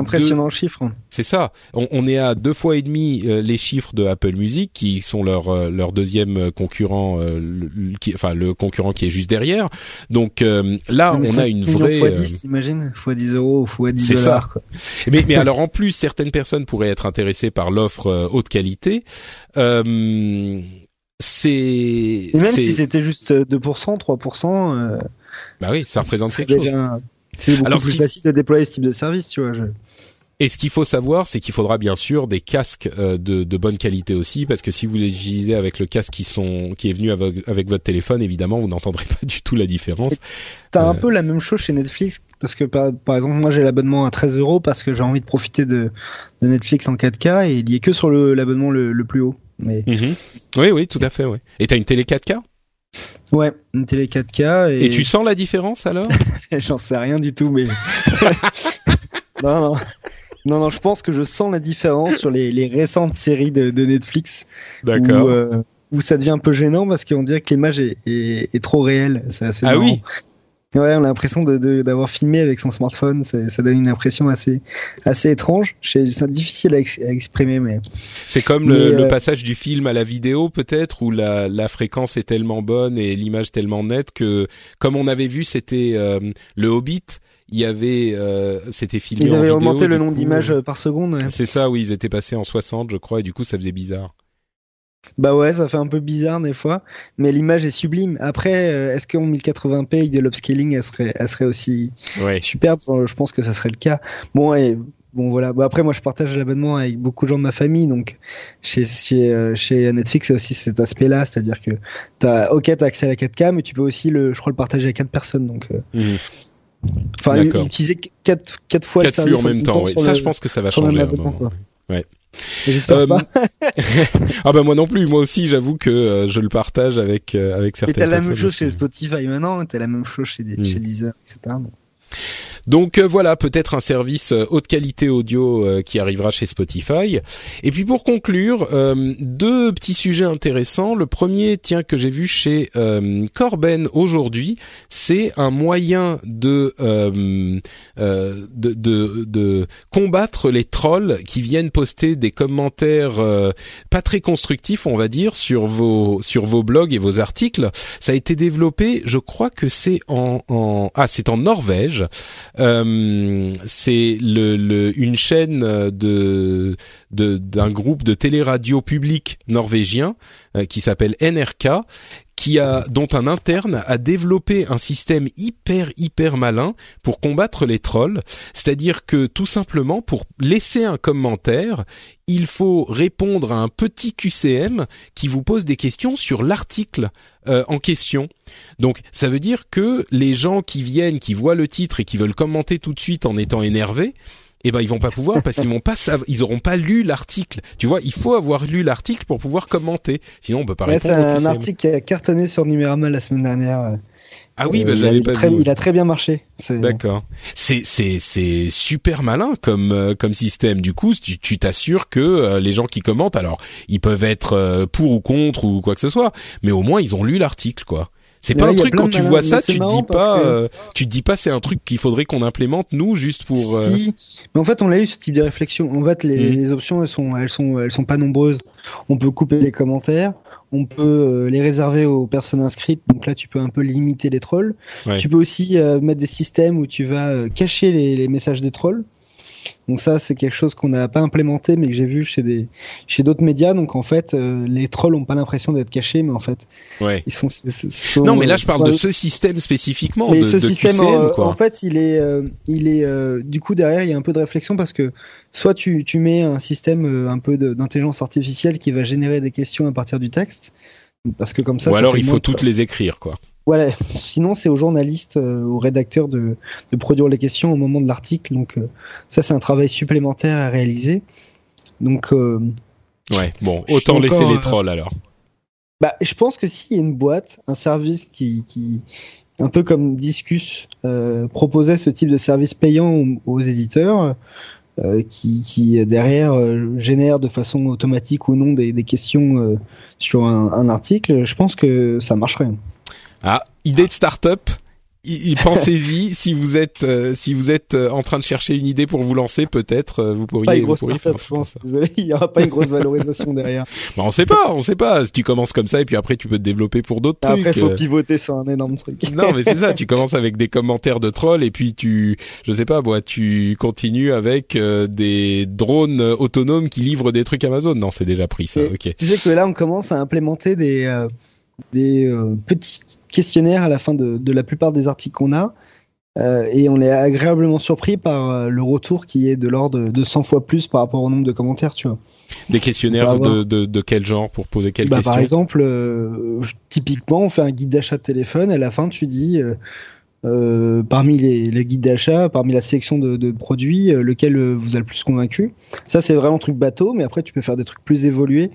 hein.
c'est ça. On, on est à deux fois et demi euh, les chiffres de Apple Music, qui sont leur euh, leur deuxième concurrent, euh, le, qui, enfin le concurrent qui est juste derrière. Donc euh, là,
mais
on a
5
une vraie.
fois
euh,
10, t'imagines Fois 10 euros ou fois 10
C'est ça.
dollars. quoi.
mais, mais alors en plus, certaines personnes pourraient être intéressées par l'offre euh, haute qualité. Euh, c'est
Et même si c'était juste 2%, 3%, euh,
bah oui, ça représente quelque chose.
déjà- C'est beaucoup
Alors,
plus
qui-
facile de déployer ce type de service, tu vois. Je...
Et ce qu'il faut savoir, c'est qu'il faudra bien sûr des casques euh, de, de bonne qualité aussi, parce que si vous les utilisez avec le casque qui sont qui est venu avec, avec votre téléphone, évidemment, vous n'entendrez pas du tout la différence.
T'as un
Euh.
peu la même chose chez Netflix, parce que par, par exemple, moi j'ai l'abonnement à 13 euros parce que j'ai envie de profiter de, de Netflix en 4K et il y est que sur l'abonnement le, le plus haut. Mais
Mhm. Oui, oui, tout à fait. Ouais. Et t'as une télé 4K
ouais, une télé 4K et,
Et tu sens la différence alors?
J'en sais rien du tout, mais non, non. Non, non, je pense que je sens la différence sur les, les récentes séries de, de Netflix. Où, euh, où ça devient un peu gênant parce qu'on dirait que l'image est, est, trop réelle. C'est assez
ah oui.
Ouais, on a l'impression d'avoir filmé avec son smartphone. Ça donne une impression assez, assez étrange. C'est difficile à, exprimer, mais.
C'est comme le, le, passage du film à la vidéo, peut-être, où la, la fréquence est tellement bonne et l'image tellement nette que, comme on avait vu, c'était le Hobbit il y avait, euh, c'était filmé.
Ils avaient
en
augmenté le nombre d'images euh, par seconde.
C'est ça, oui, ils étaient passés en 60, je crois, et du coup, ça faisait bizarre.
Bah ouais, ça fait un peu bizarre des fois, mais l'image est sublime. Après, euh, est-ce qu'en 1080p avec de l'upscaling, elle serait, elle serait aussi superbe? Je pense que ça serait le cas. Bon, et bon voilà. Bon, après, moi, je partage l'abonnement avec beaucoup de gens de ma famille, donc chez chez, chez Netflix, c'est aussi cet aspect-là, c'est-à-dire que t'as, ok, t'as accès à la 4K, mais tu peux aussi le, je crois, le partager avec quatre personnes, donc. Mhm. Enfin, utiliser quatre, quatre fois
quatre flux en même temps. Ça, je pense que ça va changer. À un moment. Ouais.
J'espère euh, pas.
ah bah moi non plus. Moi aussi, j'avoue que euh, je le partage avec euh, avec certaines. Et
t'as la même chose chez Spotify maintenant. T'as la même chose chez, des, chez. Deezer, etc.
Donc euh, voilà, peut-être un service euh, haute qualité audio euh, qui arrivera chez Spotify. Et puis pour conclure, deux petits sujets intéressants. Le premier, tiens, que j'ai vu chez Corben aujourd'hui, c'est un moyen de, de, de, combattre les trolls qui viennent poster des commentaires pas très constructifs, on va dire, sur vos sur vos blogs et vos articles. Ça a été développé, je crois que c'est en ah c'est en Norvège. Euh, c'est le, une chaîne d'un groupe de téléradio public norvégien euh, qui s'appelle NRK qui a dont un interne a développé un système hyper hyper malin pour combattre les trolls, c'est-à-dire que tout simplement pour laisser un commentaire, il faut répondre à un petit QCM qui vous pose des questions sur l'article euh, en question. Donc ça veut dire que les gens qui viennent, qui voient le titre et qui veulent commenter tout de suite en étant énervés, eh ben ils vont pas pouvoir parce qu'ils vont pas ils auront pas lu l'article. Tu vois, il faut avoir lu l'article pour pouvoir commenter. Sinon on peut pas répondre.
C'est un article qui a cartonné sur Numérama la semaine dernière.
Ah oui, bah, euh,
il,
pas
très, il a très bien marché.
D'accord. C'est c'est c'est super malin comme euh, comme système. Du coup, tu t'assures que euh, les gens qui commentent, alors ils peuvent être pour ou contre ou quoi que ce soit, mais au moins ils ont lu l'article, quoi. C'est pas un truc quand tu vois ça, tu te dis pas, euh, tu dis pas c'est un truc qu'il faudrait qu'on implémente nous juste pour.
Si, euh, mais en fait on a eu ce type de réflexion. En fait les, les, options elles sont elles sont elles sont pas nombreuses. On peut couper les commentaires, on peut euh, les réserver aux personnes inscrites. Donc là tu peux un peu limiter les trolls. Tu peux aussi mettre des systèmes où tu vas cacher les, les messages des trolls. Donc ça, c'est quelque chose qu'on n'a pas implémenté, mais que j'ai vu chez des chez d'autres médias. Donc en fait, euh, les trolls n'ont pas l'impression d'être cachés, mais en fait,
ouais. ils sont, Non, mais là, je parle de ce système spécifiquement. Mais de, ce système,
euh,
quoi.
en fait, il est, euh, il est, du coup derrière, il y a un peu de réflexion parce que soit tu tu mets un système un peu d'intelligence artificielle qui va générer des questions à partir du texte, parce que comme ça.
Ou alors il faut toutes les écrire, quoi.
Voilà. Sinon, c'est aux journalistes, euh, aux rédacteurs de, de, produire les questions au moment de l'article. Donc, euh, ça, c'est un travail supplémentaire à réaliser. Donc, euh,
ouais. Bon, autant laisser les trolls alors.
Bah, je pense que s'il y a une boîte, un service qui, qui un peu comme Discus, proposait ce type de service payant aux, éditeurs, qui, qui, derrière génère de façon automatique ou non des, des questions sur un, un, article, je pense que ça marcherait.
Ah, idée de start-up. Pensez-y si vous êtes euh, si vous êtes euh, en train de chercher une idée pour vous lancer, peut-être euh, vous pourriez.
Pas
une
grosse start-up, je pense. Désolé, il y aura pas une grosse valorisation derrière.
Bah, on sait pas, on sait pas. Si tu commences comme ça et puis après tu peux te développer pour d'autres trucs.
Après, faut pivoter sur un énorme truc.
non, mais c'est ça. Tu commences avec des commentaires de trolls et puis tu, je sais pas, moi, tu continues avec des drones autonomes qui livrent des trucs Amazon. Non, c'est déjà pris ça. ok.
Tu sais que là, on commence à implémenter des des euh, petits questionnaires à la fin de, de la plupart des articles qu'on a. Euh, et on est agréablement surpris par euh, le retour qui est de l'ordre de 100 fois plus par rapport au nombre de commentaires, tu vois.
Des questionnaires de, de, de, quel genre pour poser quelles bah, questions
Par exemple, euh, typiquement, on fait un guide d'achat de téléphone. Et à la fin, tu dis, parmi les, les guides d'achat, parmi la sélection de, de produits, lequel vous a le plus convaincu? Ça, c'est vraiment un truc bateau, mais après, tu peux faire des trucs plus évolués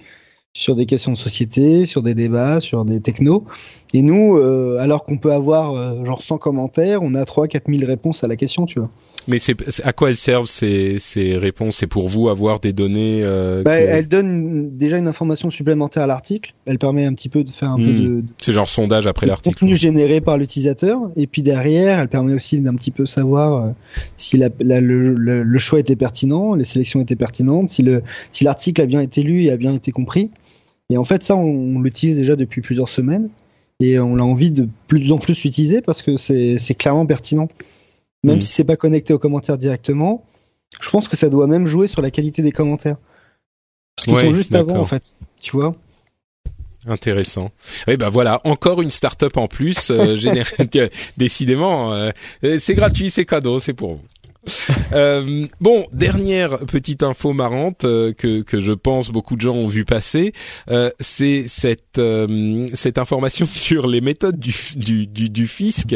sur des questions de société, sur des débats, sur des technos. Et nous, euh, alors qu'on peut avoir euh, genre 100 commentaires, on a 3 4 000 réponses à la question, tu vois.
Mais c'est à quoi elles servent ces, ces réponses? C'est pour vous avoir des données euh,
bah,
que-
Elle donne déjà une information supplémentaire à l'article. Elle permet un petit peu de faire un peu
Hmm.
de,
C'est genre sondage après l'article.
contenu généré par l'utilisateur. Et puis derrière, elle permet aussi d'un petit peu savoir euh, si la, la- le, le- le choix était pertinent, les sélections étaient pertinentes, si le si l'article a bien été lu et a bien été compris. Et en fait, ça, on, on l'utilise déjà depuis plusieurs semaines. Et on a envie de plus en plus l'utiliser parce que c'est clairement pertinent. Même
Mhm.
si c'est pas connecté aux commentaires directement, je pense que ça doit même jouer sur la qualité des commentaires. Parce qu'ils
Ouais,
sont juste avant, en fait. Tu vois
Intéressant. Oui, bah voilà, encore une start-up en plus. Euh, générée- que- Décidément, euh, euh, c'est gratuit, c'est cadeau, c'est pour vous. Euh, bon, dernière petite info marrante euh, que que je pense beaucoup de gens ont vu passer, euh, c'est cette euh, cette information sur les méthodes du du du, du fisc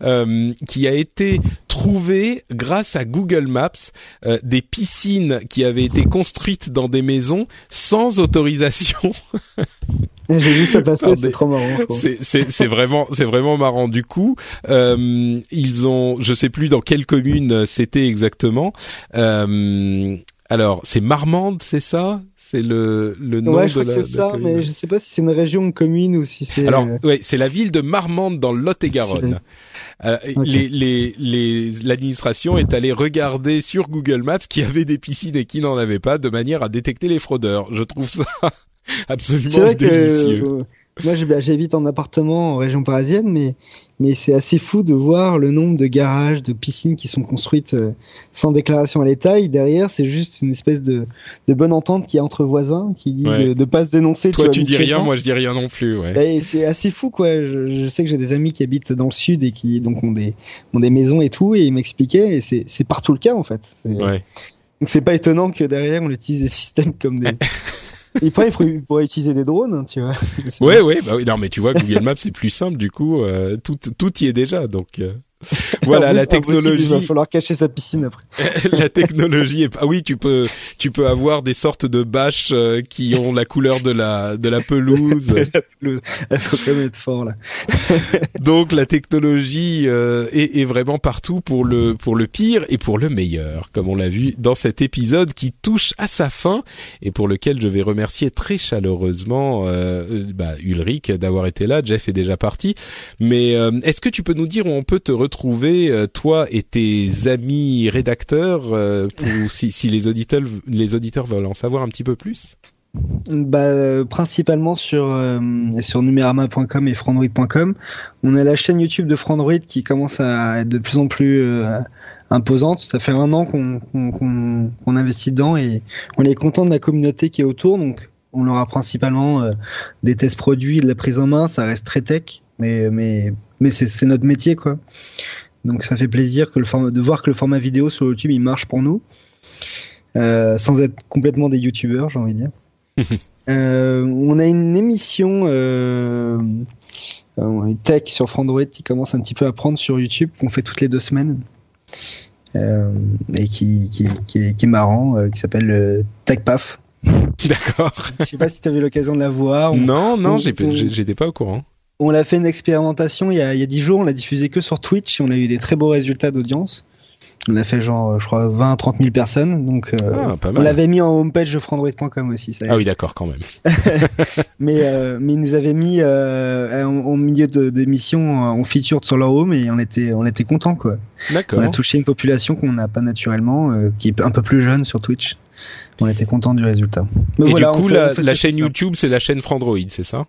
euh, qui a été trouvée grâce à Google Maps euh, des piscines qui avaient été construites dans des maisons sans autorisation.
J'ai vu ça passer, c'est trop marrant.
C'est vraiment c'est vraiment marrant. Du coup, euh, ils ont je sais plus dans quelle commune c'était exactement. Euh, alors c'est Marmande, c'est ça? C'est le le nom
Ouais,
de
je crois que c'est ça,
commune.
mais je sais pas si c'est une région, une commune ou si c'est.
Alors,
euh,
ouais, c'est la ville de Marmande dans le Lot-et-Garonne. Euh, les, les, l'administration est allée regarder sur Google Maps qui avait des piscines et qui n'en avait pas, de manière à détecter les fraudeurs. Je trouve ça absolument
C'est vrai que
délicieux.
euh, moi bah, j'habite en appartement en région parisienne, mais mais c'est assez fou de voir le nombre de garages, de piscines qui sont construites euh, sans déclaration à l'État. Et derrière, c'est juste une espèce de, de bonne entente qui est entre voisins, qui dit
Ouais.
de, de pas se dénoncer.
Toi, tu dis rien, moi je dis rien non plus. Ouais.
Et c'est assez fou quoi. Je, je sais que j'ai des amis qui habitent dans le sud et qui donc ont des ont des maisons et tout, et ils m'expliquaient. Et c'est partout le cas en fait.
Ouais.
Donc c'est pas étonnant que derrière on utilise des systèmes comme des. Et après, il pourrait, il pourrait utiliser des drones, hein, tu vois.
Ouais, ouais, bah oui, non, mais tu vois, Google Maps c'est plus simple du coup, euh, tout, tout y est déjà, donc euh, voilà,
plus,
la technologie,
Il va falloir cacher sa piscine après.
la technologie est, ah oui, tu peux, tu peux avoir des sortes de bâches euh, qui ont la couleur de la, de la pelouse,
Il faut quand même être fort là.
donc la technologie euh, est, est vraiment partout pour le, pour le pire et pour le meilleur, comme on l'a vu dans cet épisode qui touche à sa fin et pour lequel je vais remercier très chaleureusement euh, euh, bah, Ulrich d'avoir été là. Jeff est déjà parti. Mais euh, est-ce que tu peux nous dire où on peut te retrouver, euh, toi et tes amis rédacteurs, euh, pour, si, si les auditeurs les auditeurs veulent en savoir un petit peu plus?
Bah, euh, principalement sur euh, sur numerama.com et frandroid.com. On a la chaîne YouTube de Frandroid qui commence à être de plus en plus euh, imposante. Ça fait un an qu'on qu'on qu'on qu'on investit dedans et on est content de la communauté qui est autour. Donc, on aura principalement euh, des tests produits, de la prise en main. Ça reste très tech, mais mais mais c'est notre métier quoi. Donc ça fait plaisir que le format, de voir que le format vidéo sur YouTube il marche pour nous, euh, sans être complètement des youtubeurs, j'ai envie de dire. Euh, on a une émission euh, tech sur Frandroid qui commence un petit peu à prendre sur YouTube, qu'on fait toutes les deux semaines. Et qui, qui, qui, est, qui est marrant, qui s'appelle TechPaf.
D'accord.
Je sais pas si tu avais l'occasion de la voir. On,
Non, non, j'étais pas au courant.
on l'a fait une expérimentation il y a, il y a 10 jours, on l'a diffusé que sur Twitch et on a eu des très beaux résultats d'audience. On a fait genre, je crois, 20 à 30 000 personnes. Donc, euh,
Ah,
on l'avait mis en homepage de frandroid.com aussi. Ça.
Ah oui, d'accord, quand même.
Mais, euh, mais ils nous avaient mis euh, en, en milieu d'émission en featured sur leur home et on était, on était contents quoi. On a touché une population qu'on n'a pas naturellement, qui est un peu plus jeune sur Twitch. On était contents du résultat. Mais
Et
voilà,
du coup,
fait-
la,
fait
chaîne
ça.
YouTube, c'est la chaîne Frandroid, c'est ça?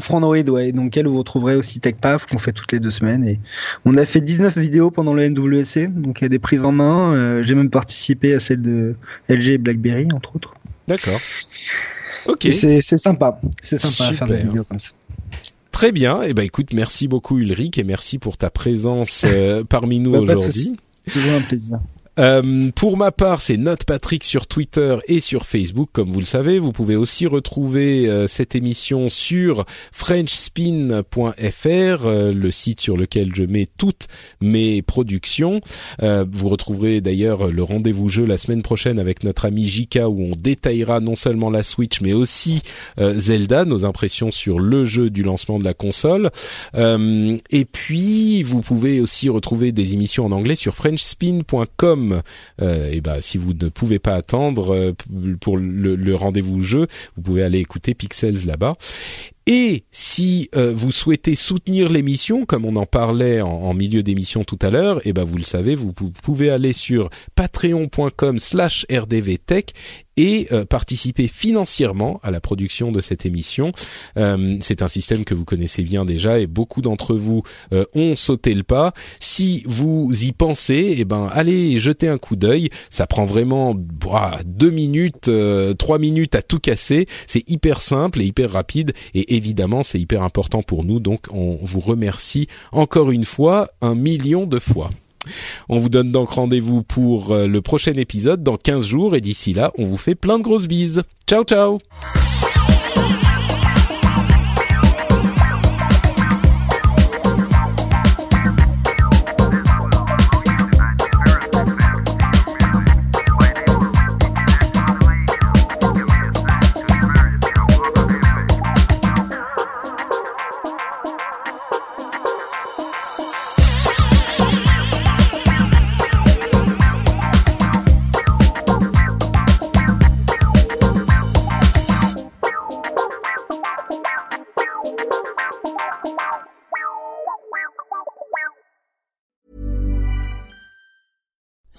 Frandroid, ouais, donc elle vous retrouverez aussi TechPaf qu'on fait toutes les deux semaines et on a fait 19 vidéos pendant le NWC, donc il y a des prises en main. euh, J'ai même participé à celle de LG et BlackBerry entre autres.
D'accord. Ok.
Et c'est sympa, c'est sympa à faire des
Super.
vidéos comme ça.
Très bien. Eh ben, écoute, merci beaucoup Ulrich et merci pour ta présence euh, parmi nous
Bah,
aujourd'hui.
Toujours un plaisir.
Euh, pour ma part, c'est Note Patrick sur Twitter et sur Facebook, comme vous le savez. Vous pouvez aussi retrouver euh, cette émission sur FrenchSpin.fr, euh, le site sur lequel je mets toutes mes productions. vous retrouverez d'ailleurs le rendez-vous jeu la semaine prochaine avec notre ami Jika, où on détaillera non seulement la Switch, mais aussi Zelda, nos impressions sur le jeu du lancement de la console. et puis, vous pouvez aussi retrouver des émissions en anglais sur FrenchSpin.com. Euh, et ben, si vous ne pouvez pas attendre euh, pour le, rendez-vous jeu, vous pouvez aller écouter Pixels là-bas. Et si euh, vous souhaitez soutenir l'émission, comme on en parlait en, milieu d'émission tout à l'heure, et ben vous le savez, vous, pouvez aller sur patreon.com/slash rdvtech et euh, participer financièrement à la production de cette émission. Euh, c'est un système que vous connaissez bien déjà et beaucoup d'entre vous ont sauté le pas. Si vous y pensez, eh ben allez jeter un coup d'œil. Ça prend vraiment deux minutes, trois minutes à tout casser. C'est hyper simple et hyper rapide et évidemment, c'est hyper important pour nous. Donc, on vous remercie encore une fois, un million de fois. On vous donne donc rendez-vous pour euh, le prochain épisode dans 15 jours et d'ici là, on vous fait plein de grosses bises. Ciao ciao